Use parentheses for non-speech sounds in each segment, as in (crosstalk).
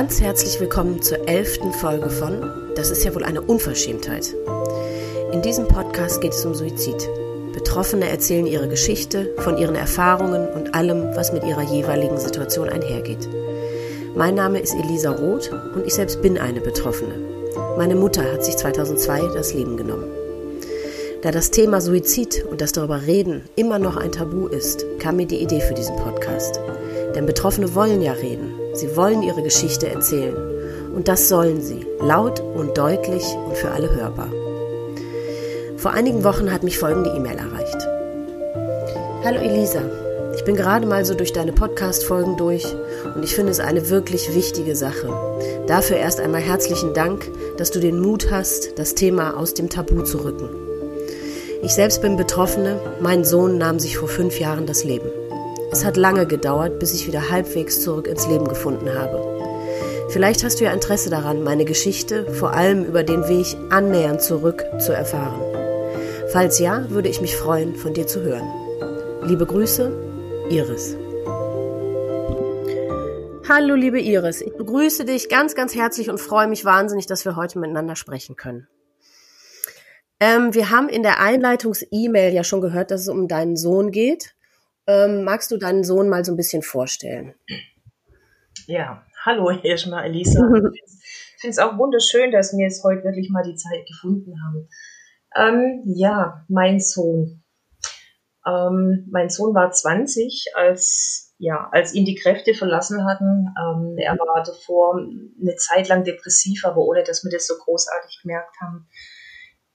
Ganz herzlich willkommen zur elften Folge von Das ist ja wohl eine Unverschämtheit. In diesem Podcast geht es um Suizid. Betroffene erzählen ihre Geschichte von ihren Erfahrungen und allem, was mit ihrer jeweiligen Situation einhergeht. Mein Name ist Elisa Roth und ich selbst bin eine Betroffene. Meine Mutter hat sich 2002 das Leben genommen. Da das Thema Suizid und das darüber reden immer noch ein Tabu ist, kam mir die Idee für diesen Podcast. Denn Betroffene wollen ja reden. Sie wollen ihre Geschichte erzählen. Und das sollen sie, laut und deutlich und für alle hörbar. Vor einigen Wochen hat mich folgende E-Mail erreicht. Hallo Elisa, ich bin gerade mal so durch deine Podcast-Folgen durch und ich finde es eine wirklich wichtige Sache. Dafür erst einmal herzlichen Dank, dass du den Mut hast, das Thema aus dem Tabu zu rücken. Ich selbst bin Betroffene, mein Sohn nahm sich vor fünf Jahren das Leben. Es hat lange gedauert, bis ich wieder halbwegs zurück ins Leben gefunden habe. Vielleicht hast du ja Interesse daran, meine Geschichte, vor allem über den Weg annähernd zurück, zu erfahren. Falls ja, würde ich mich freuen, von dir zu hören. Liebe Grüße, Iris. Hallo, liebe Iris. Ich begrüße dich ganz, ganz herzlich und freue mich wahnsinnig, dass wir heute miteinander sprechen können. Ähm, wir haben in der Einleitungs-E-Mail ja schon gehört, dass es um deinen Sohn geht. Ähm, magst du deinen Sohn mal so ein bisschen vorstellen? Ja, hallo (laughs) erstmal Elisa. (laughs) Ich finde es auch wunderschön, dass wir jetzt heute wirklich mal die Zeit gefunden haben. Ähm, ja, mein Sohn. Ähm, mein Sohn war 20, als, ja, als ihn die Kräfte verlassen hatten. Ähm, er war davor eine Zeit lang depressiv, aber ohne dass wir das so großartig gemerkt haben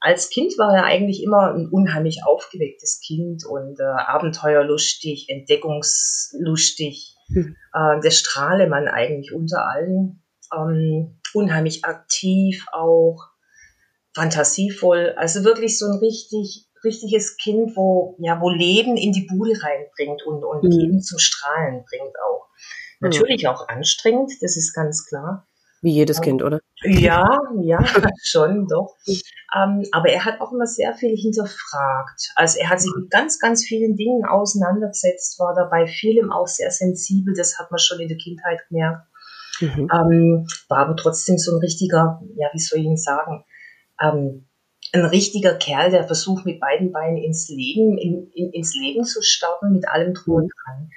als Kind war er eigentlich immer ein unheimlich aufgewecktes Kind und äh, abenteuerlustig, entdeckungslustig. Mhm. Äh, der Strahlemann eigentlich unter allen. Ähm, unheimlich aktiv auch, fantasievoll. Also wirklich so ein richtig, richtiges Kind, wo, ja, wo Leben in die Bude reinbringt und, und mhm. Leben zum Strahlen bringt auch. Natürlich mhm. auch anstrengend, das ist ganz klar. Wie jedes Kind, oder? Ja, ja, (laughs) schon, doch. Ähm, aber er hat auch immer sehr viel hinterfragt. Also er hat sich mit ganz, ganz vielen Dingen auseinandergesetzt, war dabei vielem auch sehr sensibel, das hat man schon in der Kindheit gemerkt. Mhm. Ähm, war aber trotzdem so ein richtiger, ja, wie soll ich ihn sagen, ähm, ein richtiger Kerl, der versucht mit beiden Beinen ins Leben, in, in, ins Leben zu starten, mit allem drum und dran.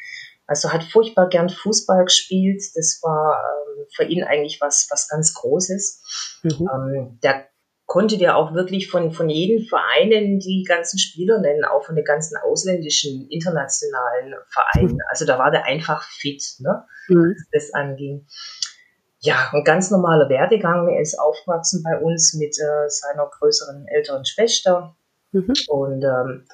Also hat furchtbar gern Fußball gespielt. Das war ähm, für ihn eigentlich was, was ganz Großes. Mhm. Ähm, der konnte dir auch wirklich von, von jedem Vereinen die ganzen Spieler nennen, auch von den ganzen ausländischen, internationalen Vereinen. Mhm. Also da war der einfach fit, ne, mhm. was das anging. Ja, ein ganz normaler Werdegang. Er ist aufgewachsen bei uns mit äh, seiner größeren älteren Schwester mhm. und ähm,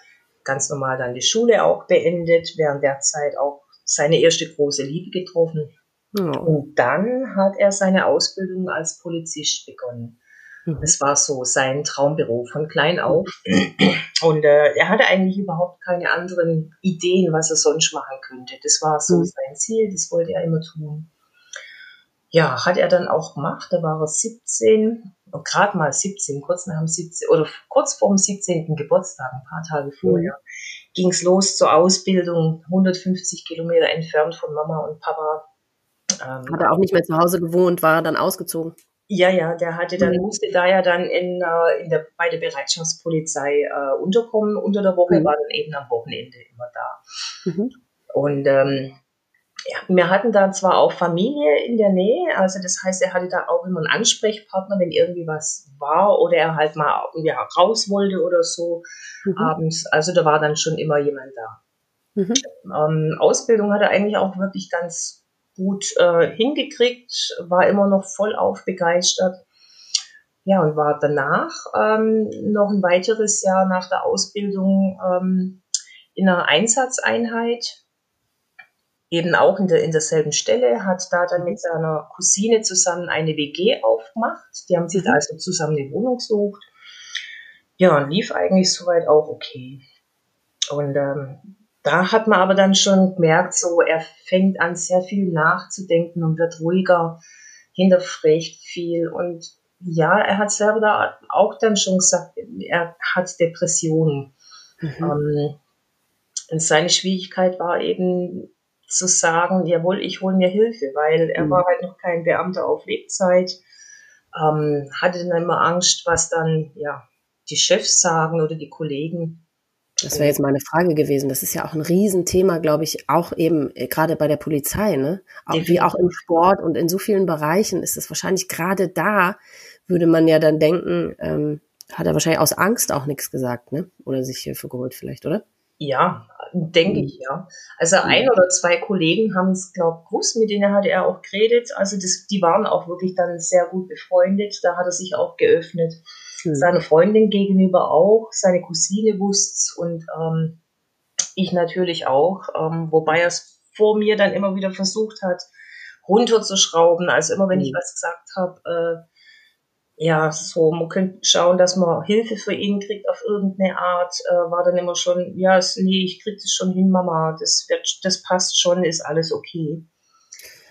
ganz normal dann die Schule auch beendet, während der Zeit auch seine erste große Liebe getroffen. Oh. Und dann hat er seine Ausbildung als Polizist begonnen. Mhm. Das war so sein Traumberuf von klein auf. Und äh, er hatte eigentlich überhaupt keine anderen Ideen, was er sonst machen könnte. Das war so mhm. sein Ziel, das wollte er immer tun. Ja, hat er dann auch gemacht. Da war er 17, gerade mal 17, kurz nach dem 17 oder kurz vor dem 17. Geburtstag, ein paar Tage vorher. Mhm ging es los zur Ausbildung, 150 Kilometer entfernt von Mama und Papa. Ähm, Hat er auch nicht mehr zu Hause gewohnt, war dann ausgezogen? Ja, ja, der hatte dann, mhm. musste da ja dann in, äh, in der, bei der Bereitschaftspolizei äh, unterkommen. Unter der Woche mhm. war dann eben am Wochenende immer da. Mhm. Und ähm, wir hatten da zwar auch Familie in der Nähe, also das heißt, er hatte da auch immer einen Ansprechpartner, wenn irgendwie was war oder er halt mal ja, raus wollte oder so mhm. abends. Also da war dann schon immer jemand da. Mhm. Ähm, Ausbildung hat er eigentlich auch wirklich ganz gut äh, hingekriegt, war immer noch voll begeistert. Ja, und war danach ähm, noch ein weiteres Jahr nach der Ausbildung ähm, in einer Einsatzeinheit eben auch in, der, in derselben Stelle, hat da dann mit seiner Cousine zusammen eine WG aufgemacht. Die haben sich mhm. also zusammen eine Wohnung gesucht. Ja, und lief eigentlich soweit auch okay. Und ähm, da hat man aber dann schon gemerkt, so er fängt an sehr viel nachzudenken und wird ruhiger, hinterfragt viel und ja, er hat selber da auch dann schon gesagt, er hat Depressionen. Mhm. Ähm, und seine Schwierigkeit war eben, zu sagen, jawohl, ich hole mir Hilfe, weil er mhm. war halt noch kein Beamter auf Lebzeit, ähm, hatte dann immer Angst, was dann ja die Chefs sagen oder die Kollegen. Das wäre jetzt meine Frage gewesen. Das ist ja auch ein Riesenthema, glaube ich, auch eben äh, gerade bei der Polizei, ne? Auch, wie auch im Sport und in so vielen Bereichen ist es wahrscheinlich gerade da, würde man ja dann denken, ähm, hat er wahrscheinlich aus Angst auch nichts gesagt, ne? Oder sich Hilfe geholt vielleicht, oder? Ja, denke mhm. ich, ja. Also ein oder zwei Kollegen haben es, glaube ich, gewusst, mit denen hat er auch geredet. Also das, die waren auch wirklich dann sehr gut befreundet. Da hat er sich auch geöffnet. Mhm. Seine Freundin gegenüber auch, seine Cousine wusste und ähm, ich natürlich auch, ähm, wobei er es vor mir dann immer wieder versucht hat, runterzuschrauben. Also immer wenn mhm. ich was gesagt habe, äh, ja, so, man könnte schauen, dass man Hilfe für ihn kriegt auf irgendeine Art, äh, war dann immer schon, ja, es, nee, ich krieg das schon hin, Mama, das wird, das passt schon, ist alles okay.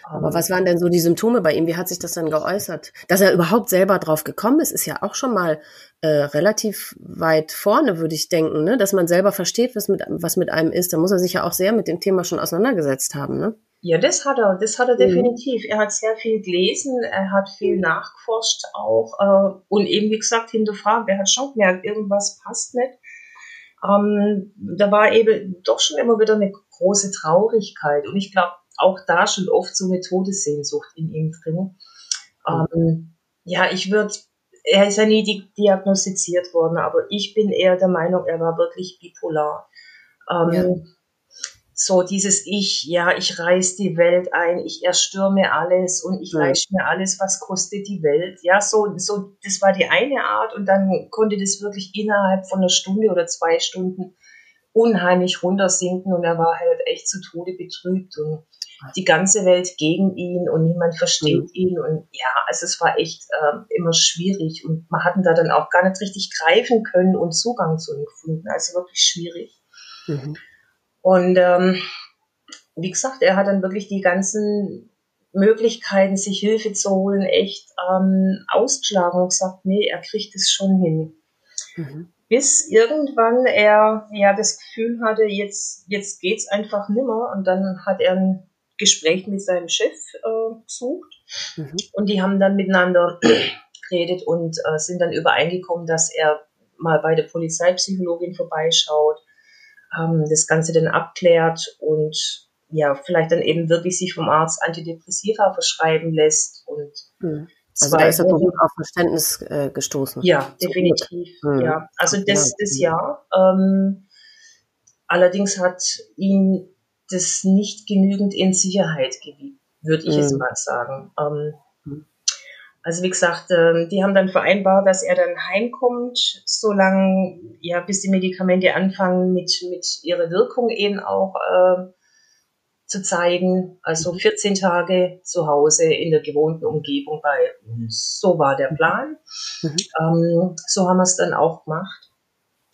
Aber was waren denn so die Symptome bei ihm? Wie hat sich das dann geäußert? Dass er überhaupt selber drauf gekommen ist, ist ja auch schon mal äh, relativ weit vorne, würde ich denken, ne? Dass man selber versteht, was mit, was mit einem ist. Da muss er sich ja auch sehr mit dem Thema schon auseinandergesetzt haben, ne? Ja, das hat er, das hat er mhm. definitiv. Er hat sehr viel gelesen, er hat viel nachgeforscht auch äh, und eben, wie gesagt, hinterfragt. Er hat schon gemerkt, irgendwas passt nicht. Ähm, da war eben doch schon immer wieder eine große Traurigkeit und ich glaube, auch da schon oft so eine Todessehnsucht in ihm drin. Mhm. Ähm, ja, ich würde, er ist ja nie diagnostiziert worden, aber ich bin eher der Meinung, er war wirklich bipolar. Ähm, ja so dieses Ich, ja, ich reiß die Welt ein, ich erstürme alles und ich leiste mir alles, was kostet die Welt. Ja, so, so, das war die eine Art und dann konnte das wirklich innerhalb von einer Stunde oder zwei Stunden unheimlich runtersinken und er war halt echt zu Tode betrübt und die ganze Welt gegen ihn und niemand versteht mhm. ihn und ja, also es war echt äh, immer schwierig und man hatten da dann auch gar nicht richtig greifen können und Zugang zu ihm gefunden, also wirklich schwierig. Mhm. Und ähm, wie gesagt, er hat dann wirklich die ganzen Möglichkeiten, sich Hilfe zu holen, echt ähm, ausgeschlagen und gesagt, nee, er kriegt es schon hin. Mhm. Bis irgendwann er ja das Gefühl hatte, jetzt, jetzt geht's einfach nimmer. Und dann hat er ein Gespräch mit seinem Chef äh, gesucht. Mhm. Und die haben dann miteinander (clears throat) geredet und äh, sind dann übereingekommen, dass er mal bei der Polizeipsychologin vorbeischaut ähm, das Ganze dann abklärt und ja, vielleicht dann eben wirklich sich vom Arzt Antidepressiva verschreiben lässt und mhm. Also da ist er gut auf Verständnis äh, gestoßen. Ja, definitiv. Mhm. Ja, also das, das ja. Ähm, allerdings hat ihn das nicht genügend in Sicherheit gewiegt, würde ich mhm. jetzt mal sagen. Ähm. Also wie gesagt, ähm, die haben dann vereinbart, dass er dann heimkommt, solange, ja, bis die Medikamente anfangen mit, mit ihrer Wirkung eben auch äh, zu zeigen. Also 14 mhm. Tage zu Hause in der gewohnten Umgebung bei uns. So war der Plan. Mhm. Ähm, so haben wir es dann auch gemacht.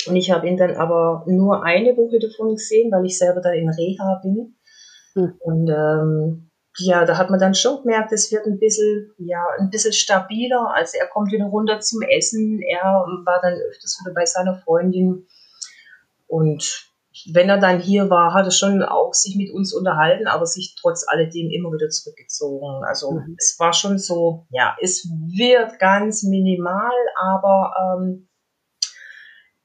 Und ich habe ihn dann aber nur eine Woche davon gesehen, weil ich selber da in Reha bin. Mhm. Und ähm, ja, da hat man dann schon gemerkt, es wird ein bisschen, ja, ein bisschen stabiler. Also er kommt wieder runter zum Essen. Er war dann öfters wieder bei seiner Freundin. Und wenn er dann hier war, hat er schon auch sich mit uns unterhalten, aber sich trotz alledem immer wieder zurückgezogen. Also mhm. es war schon so, ja, es wird ganz minimal, aber ähm,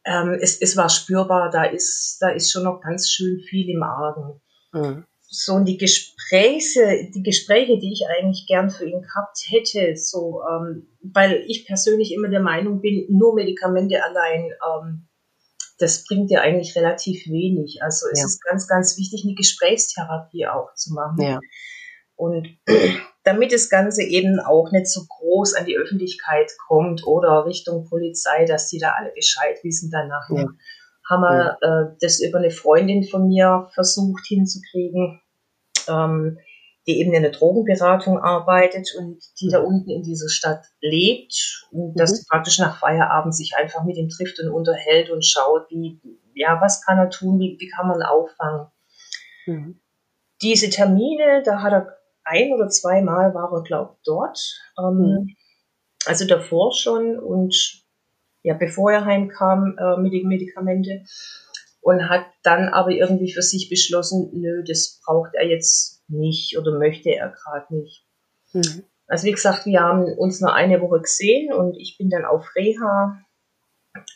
ähm, es, es war spürbar, da ist, da ist schon noch ganz schön viel im Argen. Mhm so die Gespräche, die Gespräche, die ich eigentlich gern für ihn gehabt hätte, so, ähm, weil ich persönlich immer der Meinung bin, nur Medikamente allein, ähm, das bringt ja eigentlich relativ wenig. Also es ja. ist ganz, ganz wichtig, eine Gesprächstherapie auch zu machen. Ja. Und (clears throat) damit das Ganze eben auch nicht so groß an die Öffentlichkeit kommt oder Richtung Polizei, dass die da alle Bescheid wissen danach. Ja. Haben wir äh, das über eine Freundin von mir versucht hinzukriegen ähm, die eben in der Drogenberatung arbeitet und die da unten in dieser Stadt lebt und das mhm. praktisch nach Feierabend sich einfach mit ihm trifft und unterhält und schaut, wie, ja, was kann er tun, wie, wie kann man auffangen. Mhm. Diese Termine, da hat er ein oder zweimal war er, glaube dort. Ähm, mhm. Also davor schon und ja, bevor er heimkam äh, mit den Medikamente. Und hat dann aber irgendwie für sich beschlossen, nö, das braucht er jetzt nicht oder möchte er gerade nicht. Mhm. Also wie gesagt, wir haben uns nur eine Woche gesehen und ich bin dann auf Reha.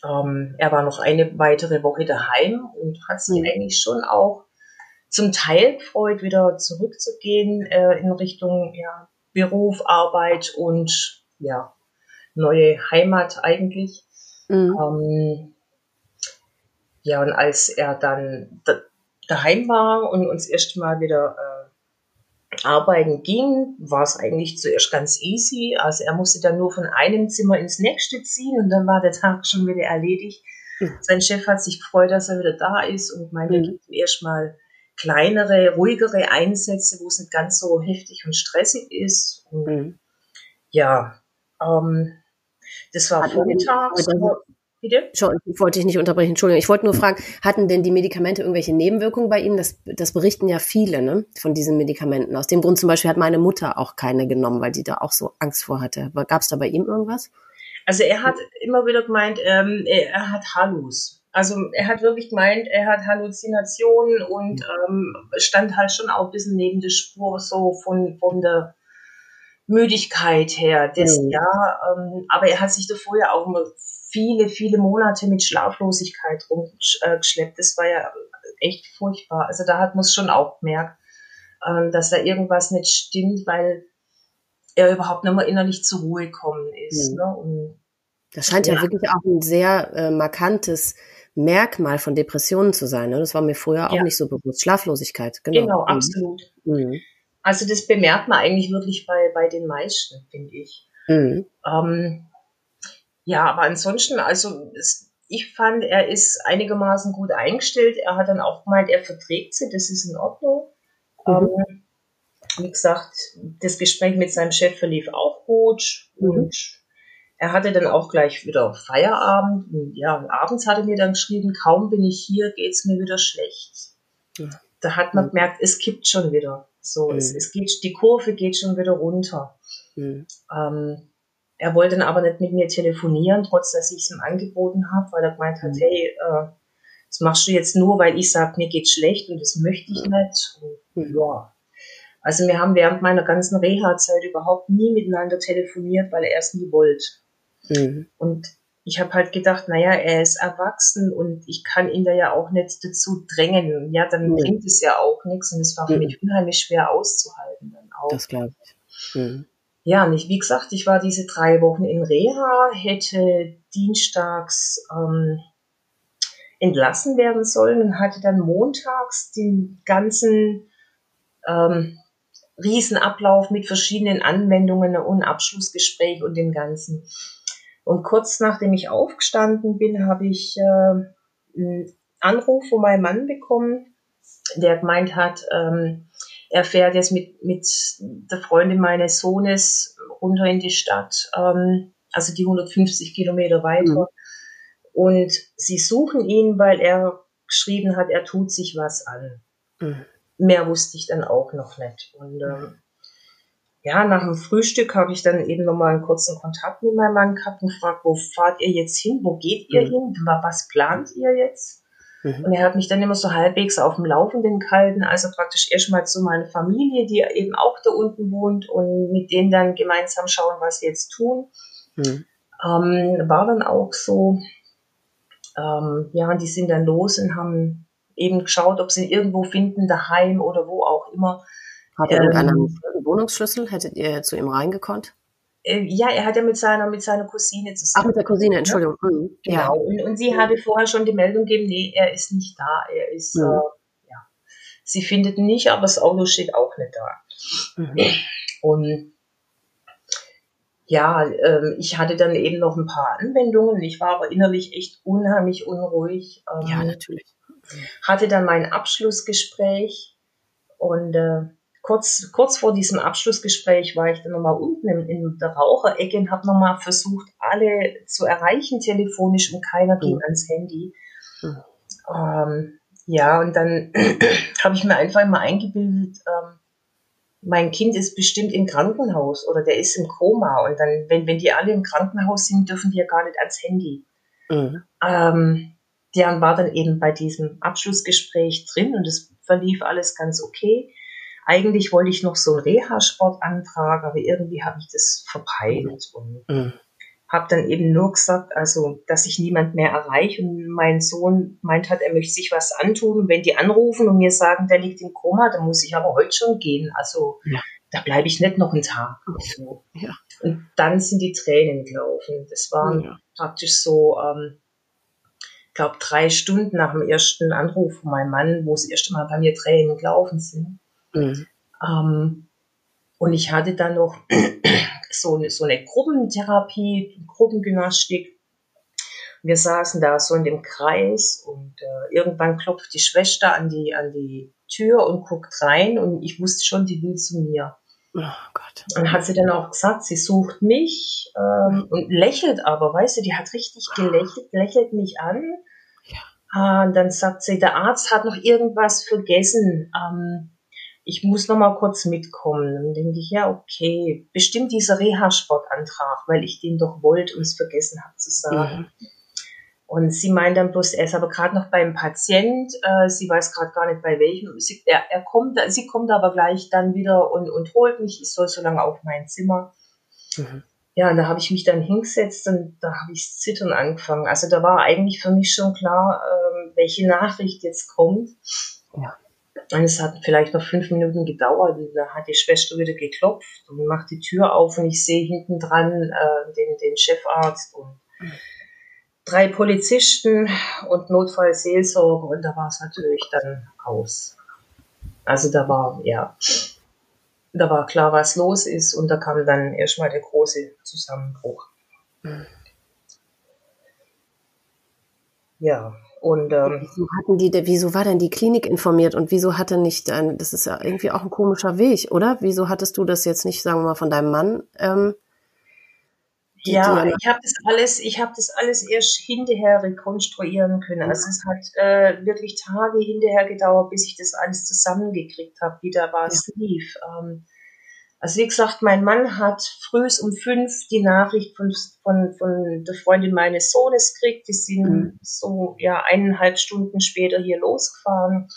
Ähm, er war noch eine weitere Woche daheim und hat sich mhm. eigentlich schon auch zum Teil gefreut, wieder zurückzugehen äh, in Richtung ja, Beruf, Arbeit und ja, neue Heimat eigentlich. Mhm. Ähm, ja, und als er dann da, daheim war und uns erst mal wieder äh, arbeiten ging, war es eigentlich zuerst ganz easy. Also er musste dann nur von einem Zimmer ins nächste ziehen und dann war der Tag schon wieder erledigt. Mhm. Sein Chef hat sich gefreut, dass er wieder da ist und meinte, mhm. erst mal kleinere, ruhigere Einsätze, wo es nicht ganz so heftig und stressig ist. Und mhm. Ja, ähm, das war vormittags. Bitte? Ich wollte dich nicht unterbrechen, Entschuldigung. Ich wollte nur fragen, hatten denn die Medikamente irgendwelche Nebenwirkungen bei ihm? Das, das berichten ja viele ne, von diesen Medikamenten. Aus dem Grund zum Beispiel hat meine Mutter auch keine genommen, weil die da auch so Angst vor hatte. Gab es da bei ihm irgendwas? Also er hat immer wieder gemeint, ähm, er hat Hallus. Also er hat wirklich gemeint, er hat Halluzinationen und ähm, stand halt schon auch ein bisschen neben der Spur so von, von der Müdigkeit her. Das, mhm. ja, ähm, aber er hat sich davor ja auch immer viele, viele Monate mit Schlaflosigkeit rumgeschleppt. Das war ja echt furchtbar. Also da hat man es schon auch gemerkt, ähm, dass da irgendwas nicht stimmt, weil er überhaupt nicht mehr innerlich zur Ruhe gekommen ist. Mhm. Ne? Und, das scheint ja. ja. wirklich auch ein sehr äh, markantes Merkmal von Depressionen zu sein. Ne? Das war mir früher auch ja. nicht so bewusst. Schlaflosigkeit, genau. Genau, mhm. absolut. Mhm. Also das bemerkt man eigentlich wirklich bei, bei den meisten, finde ich. Mhm. Ähm, ja, aber ansonsten, also es, ich fand, er ist einigermaßen gut eingestellt. Er hat dann auch gemeint, er verträgt sie, das ist in Ordnung. Mhm. Ähm, wie gesagt, das Gespräch mit seinem Chef verlief auch gut mhm. und er hatte dann auch gleich wieder Feierabend. Und ja, abends hat er mir dann geschrieben, kaum bin ich hier, geht es mir wieder schlecht. Ja. Da hat man mhm. gemerkt, es kippt schon wieder. So, mhm. es, es geht, die Kurve geht schon wieder runter. Mhm. Ähm, er wollte dann aber nicht mit mir telefonieren, trotz dass ich es ihm angeboten habe, weil er gemeint hat, mhm. hey, äh, das machst du jetzt nur, weil ich sage, mir geht schlecht und das möchte ich nicht. Und, ja. Also wir haben während meiner ganzen Reha-Zeit überhaupt nie miteinander telefoniert, weil er es nie wollte. Mhm. Und ich habe halt gedacht, naja, er ist erwachsen und ich kann ihn da ja auch nicht dazu drängen. Ja, dann mhm. bringt es ja auch nichts und es war für mhm. mich unheimlich schwer auszuhalten dann auch. Das glaube ich. Mhm. Ja, und ich, wie gesagt, ich war diese drei Wochen in Reha, hätte dienstags ähm, entlassen werden sollen und hatte dann montags den ganzen ähm, Riesenablauf mit verschiedenen Anwendungen und Abschlussgespräch und dem Ganzen. Und kurz nachdem ich aufgestanden bin, habe ich äh, einen Anruf von meinem Mann bekommen, der gemeint hat, ähm, er fährt jetzt mit, mit der Freundin meines Sohnes runter in die Stadt, ähm, also die 150 Kilometer weiter. Mhm. Und sie suchen ihn, weil er geschrieben hat, er tut sich was an. Mhm. Mehr wusste ich dann auch noch nicht. Und ähm, ja, nach dem Frühstück habe ich dann eben nochmal einen kurzen Kontakt mit meinem Mann gehabt und gefragt, wo fahrt ihr jetzt hin? Wo geht ihr mhm. hin? Was plant ihr jetzt? Mhm. Und er hat mich dann immer so halbwegs auf dem Laufenden gehalten, also praktisch erstmal zu meiner Familie, die eben auch da unten wohnt und mit denen dann gemeinsam schauen, was sie jetzt tun. Mhm. Ähm, war dann auch so, ähm, ja, die sind dann los und haben eben geschaut, ob sie ihn irgendwo finden, daheim oder wo auch immer. Hat er ähm, einen Wohnungsschlüssel? Hättet ihr zu ihm reingekonnt? Äh, ja, er hat ja mit seiner, mit seiner Cousine zusammen. Ach, mit der Cousine, Entschuldigung. Mhm. Genau. Ja. Und, und sie hatte vorher schon die Meldung gegeben, nee, er ist nicht da. Er ist, mhm. äh, ja. Sie findet ihn nicht, aber das Auto steht auch nicht da. Mhm. Und ja, ähm, ich hatte dann eben noch ein paar Anwendungen. Ich war aber innerlich echt unheimlich unruhig. Ähm, ja, natürlich. Hatte dann mein Abschlussgespräch und äh, kurz, kurz vor diesem Abschlussgespräch war ich dann nochmal unten in, in der Raucherecke und habe nochmal versucht, alle zu erreichen telefonisch und keiner ging mhm. ans Handy. Mhm. Ähm, ja, und dann (clears throat) habe ich mir einfach immer eingebildet, ähm, mein Kind ist bestimmt im Krankenhaus oder der ist im Koma. Und dann, wenn, wenn die alle im Krankenhaus sind, dürfen die ja gar nicht ans Handy. Mhm. Ähm, der war dann eben bei diesem Abschlussgespräch drin und es verlief alles ganz okay. Eigentlich wollte ich noch so einen Reha-Sport antragen, aber irgendwie habe ich das verpeilt und mhm. habe dann eben nur gesagt, also, dass ich niemand mehr erreiche und mein Sohn meint hat, er möchte sich was antun. Und wenn die anrufen und mir sagen, der liegt im Koma, dann muss ich aber heute schon gehen. Also, ja. da bleibe ich nicht noch einen Tag. So. Ja. Und dann sind die Tränen gelaufen. Das waren ja. praktisch so, ähm, glaube, drei Stunden nach dem ersten Anruf von meinem Mann, wo das erste Mal bei mir Tränen gelaufen sind. Mhm. Ähm, und ich hatte dann noch (clears throat) so eine, so eine Gruppentherapie, Gruppengymnastik. Wir saßen da so in dem Kreis und äh, irgendwann klopft die Schwester an die, an die Tür und guckt rein und ich wusste schon, die will zu mir. Oh Gott. Und hat sie dann auch gesagt, sie sucht mich ähm, und lächelt aber, weißt du, die hat richtig gelächelt, lächelt mich an. Ja. Äh, und dann sagt sie, der Arzt hat noch irgendwas vergessen. Ähm, ich muss noch mal kurz mitkommen. Dann denke ich, ja, okay, bestimmt dieser Reha-Sportantrag, weil ich den doch wollte und es vergessen habe zu sagen. Mhm. Und sie meint dann bloß, er ist aber gerade noch beim Patient, äh, sie weiß gerade gar nicht bei welchem. Sie, er, er kommt, sie kommt aber gleich dann wieder und, und holt mich, ich soll so lange auf mein Zimmer. Mhm. Ja, und da habe ich mich dann hingesetzt und da habe ich zittern angefangen. Also da war eigentlich für mich schon klar, äh, welche Nachricht jetzt kommt. Ja. Und es hat vielleicht noch fünf Minuten gedauert. Und da hat die Schwester wieder geklopft und macht die Tür auf und ich sehe hinten dran äh, den, den Chefarzt und drei Polizisten und Notfallseelsorge und da war es natürlich dann aus. Also da war, ja, da war klar, was los ist und da kam dann erstmal der große Zusammenbruch. Mhm. Ja, und ähm, wieso hatten die, wieso war denn die Klinik informiert und wieso hatte nicht dein, das ist ja irgendwie auch ein komischer Weg, oder? Wieso hattest du das jetzt nicht, sagen wir mal, von deinem Mann? Ähm, ja, ich habe das alles, ich habe das alles erst hinterher rekonstruieren können. Also es hat äh, wirklich Tage hinterher gedauert, bis ich das alles zusammengekriegt habe, wie da was ja. lief. Ähm, also wie gesagt, mein Mann hat früh um fünf die Nachricht von, von, von der Freundin meines Sohnes gekriegt. Die sind mhm. so ja eineinhalb Stunden später hier losgefahren,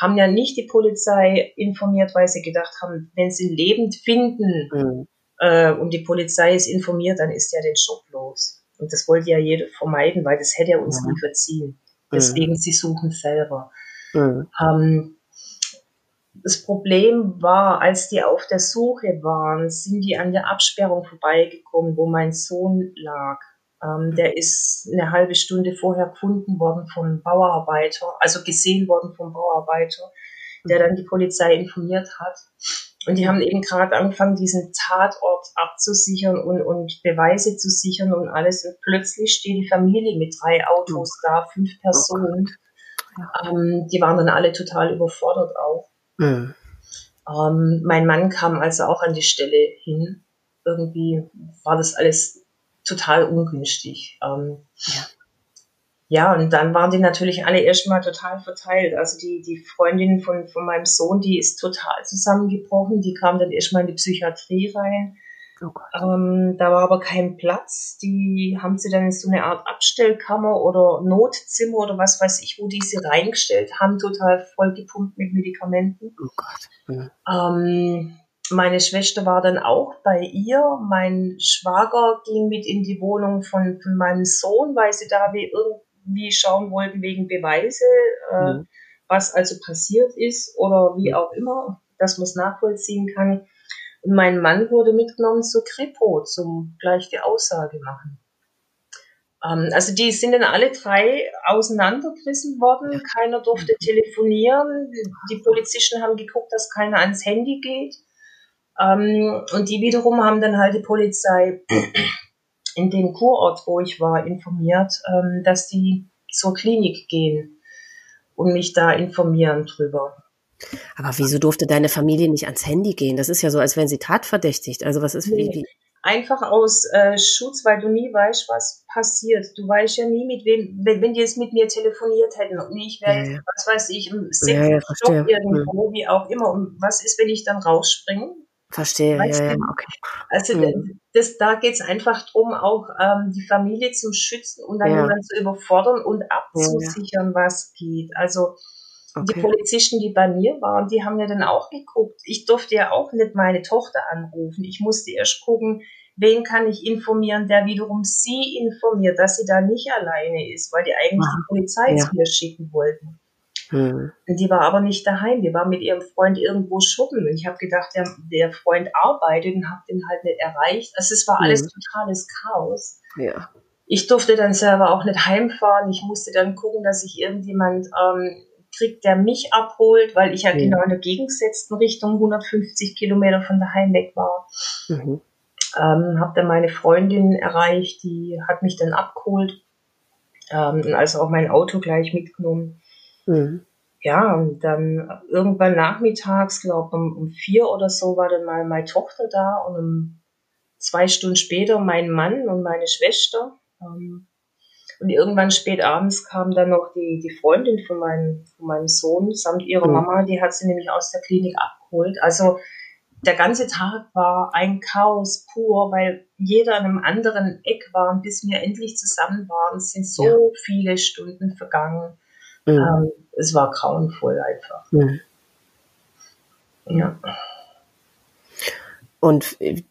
haben ja nicht die Polizei informiert, weil sie gedacht haben, wenn sie ihn lebend finden mhm. äh, und die Polizei ist informiert, dann ist ja den Schock los. Und das wollte ja jeder vermeiden, weil das hätte er uns mhm. nie verziehen. Deswegen, mhm. sie suchen selber. Mhm. Ähm, das Problem war, als die auf der Suche waren, sind die an der Absperrung vorbeigekommen, wo mein Sohn lag. Ähm, der ist eine halbe Stunde vorher gefunden worden vom Bauarbeiter, also gesehen worden vom Bauarbeiter, der dann die Polizei informiert hat. Und die haben eben gerade angefangen, diesen Tatort abzusichern und, und Beweise zu sichern und alles. Und plötzlich steht die Familie mit drei Autos da, fünf Personen. Ähm, die waren dann alle total überfordert auch. Mhm. Ähm, mein Mann kam also auch an die Stelle hin. Irgendwie war das alles total ungünstig. Ähm, ja. ja, und dann waren die natürlich alle erstmal total verteilt. Also die, die Freundin von, von meinem Sohn, die ist total zusammengebrochen. Die kam dann erstmal in die Psychiatrie rein. Oh ähm, da war aber kein Platz. Die haben sie dann in so eine Art Abstellkammer oder Notzimmer oder was weiß ich, wo die sie reingestellt haben, total vollgepumpt mit Medikamenten. Oh Gott. Ja. Ähm, meine Schwester war dann auch bei ihr. Mein Schwager ging mit in die Wohnung von, von meinem Sohn, weil sie da wie irgendwie schauen wollten wegen Beweise, äh, mhm. was also passiert ist oder wie auch immer, dass man es nachvollziehen kann. Und mein Mann wurde mitgenommen zur Kripo, zum gleich die Aussage machen. Ähm, also die sind dann alle drei auseinandergerissen worden. Keiner durfte telefonieren. Die Polizisten haben geguckt, dass keiner ans Handy geht. Ähm, und die wiederum haben dann halt die Polizei in dem Kurort, wo ich war, informiert, ähm, dass die zur Klinik gehen und mich da informieren drüber. Aber wieso durfte deine Familie nicht ans Handy gehen? Das ist ja so, als wären sie tatverdächtigt. Also was ist nee. wie? Einfach aus äh, Schutz, weil du nie weißt, was passiert. Du weißt ja nie, mit wem, wenn, wenn die jetzt mit mir telefoniert hätten und ich wäre, ja. was weiß ich, im sechsten ja, ja, Stock irgendwo, mhm. wie auch immer. Und was ist, wenn ich dann rausspringe? Verstehe, weißt ja, ja, okay. Also mhm. das, da geht es einfach darum, auch ähm, die Familie zu schützen und dann ja. zu überfordern und abzusichern, ja, was geht. Also okay. die Polizisten, die bei mir waren, die haben ja dann auch geguckt. Ich durfte ja auch nicht meine Tochter anrufen. Ich musste erst gucken, wen kann ich informieren, der wiederum sie informiert, dass sie da nicht alleine ist, weil die eigentlich die Polizei zu mir schicken wollten. Hm. Die war aber nicht daheim, die war mit ihrem Freund irgendwo shoppen. Und ich habe gedacht, der, der Freund arbeitet und habe den halt nicht erreicht. Also es war alles hm. totales Chaos. Ja. Ich durfte dann selber auch nicht heimfahren. Ich musste dann gucken, dass ich irgendjemand ähm, kriegt, der mich abholt, weil ich ja mhm. genau in der gegengesetzten Richtung 150 Kilometer von daheim weg war. Mhm. Ähm, habe dann meine Freundin erreicht, die hat mich dann abgeholt. Ähm, also auch mein Auto gleich mitgenommen. Mhm. Ja, und dann irgendwann nachmittags, glaube um, um vier oder so, war dann mal meine Tochter da und um zwei Stunden später mein Mann und meine Schwester. Ähm, und irgendwann spät abends kam dann noch die, die Freundin von meinem, von meinem Sohn samt ihrer mhm. Mama, die hat sie nämlich aus der Klinik abgeholt. Also der ganze Tag war ein Chaos pur, weil jeder an einem anderen Eck war, bis wir endlich zusammen waren. Sind so ja. viele Stunden vergangen. Mhm. Ähm, es war grauenvoll einfach. Mhm. Ja. Und äh,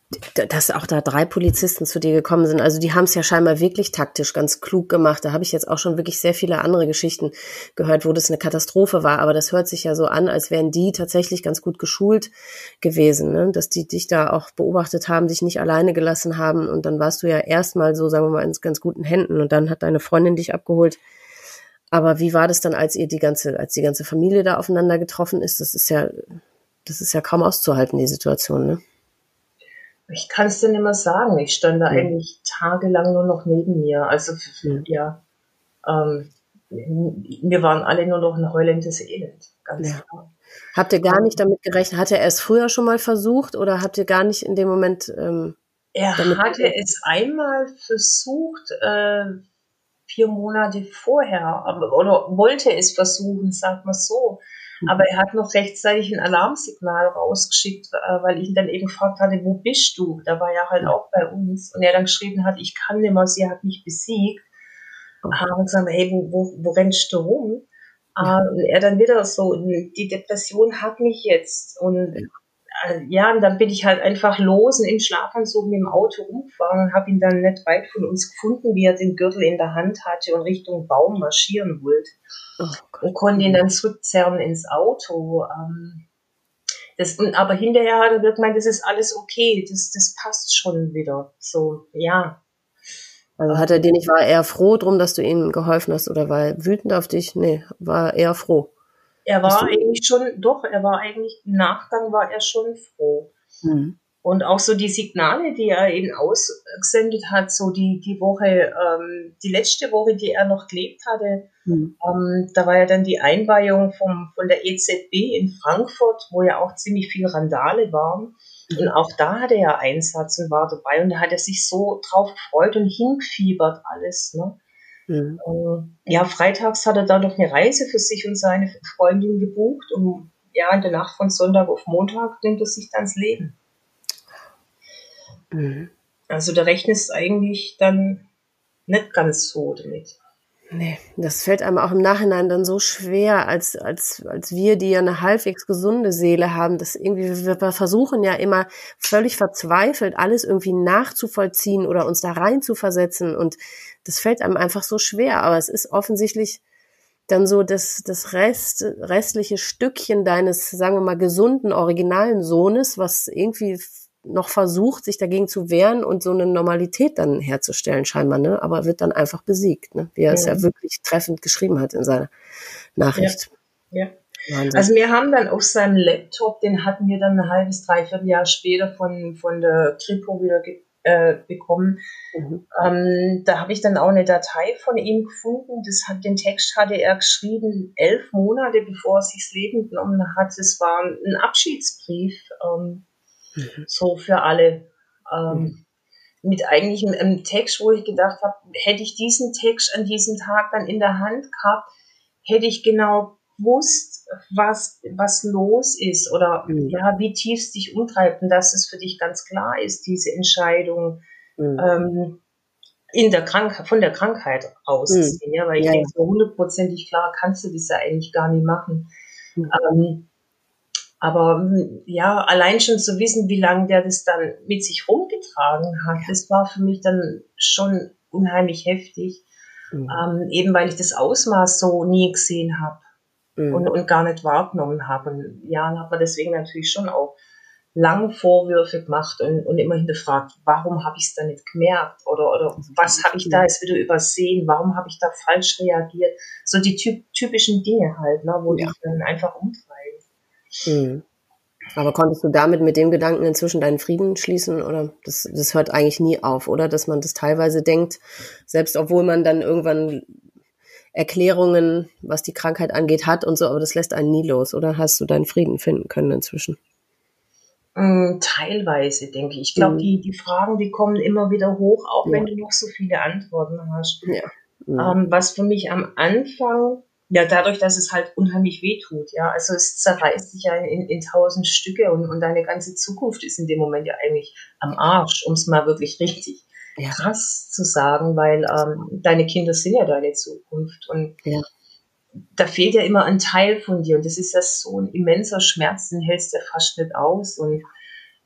dass auch da drei Polizisten zu dir gekommen sind, also die haben es ja scheinbar wirklich taktisch ganz klug gemacht. Da habe ich jetzt auch schon wirklich sehr viele andere Geschichten gehört, wo das eine Katastrophe war. Aber das hört sich ja so an, als wären die tatsächlich ganz gut geschult gewesen, ne? dass die dich da auch beobachtet haben, dich nicht alleine gelassen haben. Und dann warst du ja erstmal so, sagen wir mal, in ganz guten Händen. Und dann hat deine Freundin dich abgeholt. Aber wie war das dann, als ihr die ganze, als die ganze Familie da aufeinander getroffen ist? Das ist ja, das ist ja kaum auszuhalten, die Situation, ne? Ich kann es dir nicht mehr sagen. Ich stand da mhm. eigentlich tagelang nur noch neben mir. Also mhm. ja, ähm, wir waren alle nur noch ein heulendes Elend. Ganz ja. klar. Habt ihr gar nicht damit gerechnet? Hat er es früher schon mal versucht oder habt ihr gar nicht in dem Moment? Ähm, er hatte es einmal versucht, äh, vier Monate vorher, oder wollte es versuchen, sagt man so. Mhm. Aber er hat noch rechtzeitig ein Alarmsignal rausgeschickt, äh, weil ich ihn dann eben gefragt hatte, wo bist du? Da war er halt auch bei uns. Und er dann geschrieben hat, ich kann nicht mehr, sie hat mich besiegt. Und gesagt, hey, wo, wo, wo rennst du rum? Ja. Und er dann wieder so, die Depression hat mich jetzt. Und ja, und dann bin ich halt einfach los und im Schlafanzug mit dem Auto umgefahren und habe ihn dann nicht weit von uns gefunden, wie er den Gürtel in der Hand hatte und Richtung Baum marschieren wollte. Oh und konnte ihn dann zurückzerren ins Auto. Ähm, das, aber hinterher hat er gemeint, das ist alles okay, das, das passt schon wieder. So, ja. Also hat er dir nicht, war er froh drum, dass du ihm geholfen hast oder war er wütend auf dich? Nee, war er froh. Er war eigentlich schon, doch, er war eigentlich, im Nachgang war er schon froh. Mhm. Und auch so die Signale, die er eben ausgesendet hat, so die, die Woche, ähm, die letzte Woche, die er noch gelebt hatte, mhm. ähm, da war ja dann die Einweihung vom, von der EZB in Frankfurt, wo ja auch ziemlich viel Randale waren. Mhm. Und auch da hatte er Einsatz und war dabei und da hat er sich so drauf gefreut und hingefiebert alles. Ne? Mhm. Ja, freitags hat er dann noch eine Reise für sich und seine Freundin gebucht und ja, in der Nacht von Sonntag auf Montag nimmt er sich dann das Leben. Mhm. Also da rechnest eigentlich dann nicht ganz so damit. Nee, das fällt einem auch im Nachhinein dann so schwer, als, als, als wir, die ja eine halbwegs gesunde Seele haben, das irgendwie, wir versuchen ja immer völlig verzweifelt, alles irgendwie nachzuvollziehen oder uns da rein zu versetzen und das fällt einem einfach so schwer, aber es ist offensichtlich dann so das, das Rest, restliche Stückchen deines, sagen wir mal, gesunden, originalen Sohnes, was irgendwie noch versucht, sich dagegen zu wehren und so eine Normalität dann herzustellen, scheinbar, ne? Aber wird dann einfach besiegt, ne? Wie er ja. es ja wirklich treffend geschrieben hat in seiner Nachricht. Ja. ja. Also wir haben dann auf seinem Laptop, den hatten wir dann ein halbes, dreiviertel Jahr später von, von der Kripo wieder äh, bekommen. Mhm. Ähm, da habe ich dann auch eine Datei von ihm gefunden. Das hat, den Text hatte er geschrieben elf Monate bevor er sich das Leben genommen hat. Es war ein Abschiedsbrief. Ähm, Mhm. So für alle. Ähm, mhm. Mit eigentlich einem, einem Text, wo ich gedacht habe, hätte ich diesen Text an diesem Tag dann in der Hand gehabt, hätte ich genau gewusst, was, was los ist oder mhm. ja, wie tief es dich umtreibt und dass es für dich ganz klar ist, diese Entscheidung mhm. ähm, in der Krankheit, von der Krankheit ausziehen. Mhm. Ja, weil ich ja. denke, so hundertprozentig klar kannst du das ja eigentlich gar nicht machen. Ähm, aber ja, allein schon zu wissen, wie lange der das dann mit sich rumgetragen hat, das war für mich dann schon unheimlich heftig. Mhm. Ähm, eben weil ich das Ausmaß so nie gesehen habe mhm. und, und gar nicht wahrgenommen habe. Und ja, hat man deswegen natürlich schon auch lang Vorwürfe gemacht und, und immer hinterfragt, warum habe ich es da nicht gemerkt oder, oder was habe ich da jetzt wieder übersehen, warum habe ich da falsch reagiert. So die typ, typischen Dinge halt, ne, wo ja. dich dann einfach umtreiben. Mhm. Aber konntest du damit mit dem Gedanken inzwischen deinen Frieden schließen oder das, das hört eigentlich nie auf, oder? Dass man das teilweise denkt, selbst obwohl man dann irgendwann Erklärungen, was die Krankheit angeht, hat und so, aber das lässt einen nie los, oder hast du deinen Frieden finden können inzwischen? Mm, teilweise, denke ich. Ich glaube, mhm. die, die Fragen, die kommen immer wieder hoch, auch ja. wenn du noch so viele Antworten hast. Ja. Mhm. Ähm, was für mich am Anfang ja, dadurch, dass es halt unheimlich weh tut, ja. Also es zerreißt sich ja in, in tausend Stücke und, und deine ganze Zukunft ist in dem Moment ja eigentlich am Arsch, um es mal wirklich richtig ja. krass zu sagen, weil ähm, deine Kinder sind ja deine Zukunft und ja. da fehlt ja immer ein Teil von dir und das ist ja so ein immenser Schmerz, den hältst du ja fast nicht aus und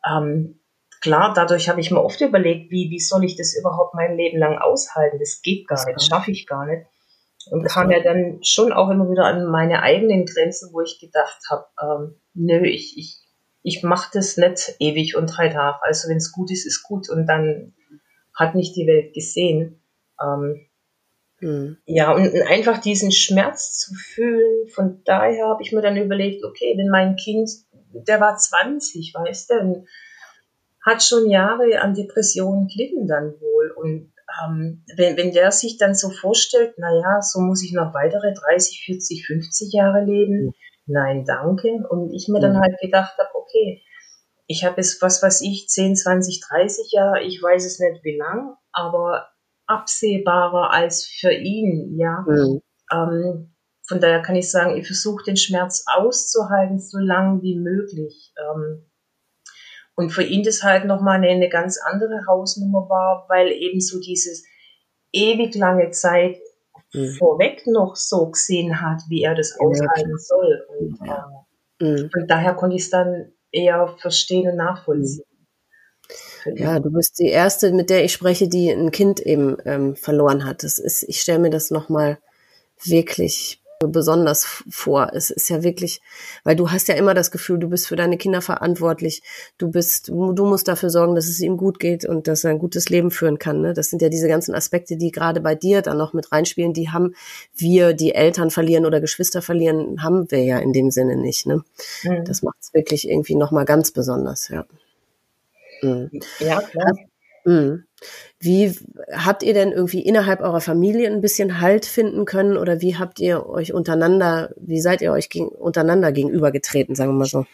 ähm, klar, dadurch habe ich mir oft überlegt, wie, wie soll ich das überhaupt mein Leben lang aushalten? Das geht gar das nicht, schaffe ich gar nicht. Und kam ja dann schon auch immer wieder an meine eigenen Grenzen, wo ich gedacht habe, ähm, nö, ich, ich, ich mache das nicht ewig und drei Tage. Also wenn es gut ist, ist gut. Und dann hat mich die Welt gesehen. Ähm, hm. Ja, und einfach diesen Schmerz zu fühlen, von daher habe ich mir dann überlegt, okay, wenn mein Kind, der war 20, weißt du, hat schon Jahre an Depressionen gelitten dann wohl. Und ähm, wenn, wenn der sich dann so vorstellt, naja, so muss ich noch weitere 30, 40, 50 Jahre leben, mhm. nein, danke. Und ich mir mhm. dann halt gedacht habe, okay, ich habe jetzt, was weiß ich, 10, 20, 30 Jahre, ich weiß es nicht wie lang, aber absehbarer als für ihn, ja. Mhm. Ähm, von daher kann ich sagen, ich versuche den Schmerz auszuhalten, so lang wie möglich. Ähm, und für ihn das halt nochmal eine, eine ganz andere Hausnummer war, weil eben so dieses ewig lange Zeit mhm. vorweg noch so gesehen hat, wie er das aushalten soll. Und, ja. äh, mhm. und daher konnte ich es dann eher verstehen und nachvollziehen. Ja, du bist die erste, mit der ich spreche, die ein Kind eben ähm, verloren hat. Das ist, ich stelle mir das nochmal wirklich besonders vor. Es ist ja wirklich, weil du hast ja immer das Gefühl, du bist für deine Kinder verantwortlich. Du bist, du musst dafür sorgen, dass es ihm gut geht und dass er ein gutes Leben führen kann. Ne? Das sind ja diese ganzen Aspekte, die gerade bei dir dann noch mit reinspielen. Die haben wir, die Eltern verlieren oder Geschwister verlieren, haben wir ja in dem Sinne nicht. Ne? Mhm. Das macht es wirklich irgendwie noch mal ganz besonders. Ja. Mhm. Ja klar. Mhm. Wie habt ihr denn irgendwie innerhalb eurer Familie ein bisschen Halt finden können oder wie habt ihr euch untereinander, wie seid ihr euch gegen, untereinander gegenübergetreten, sagen wir mal so?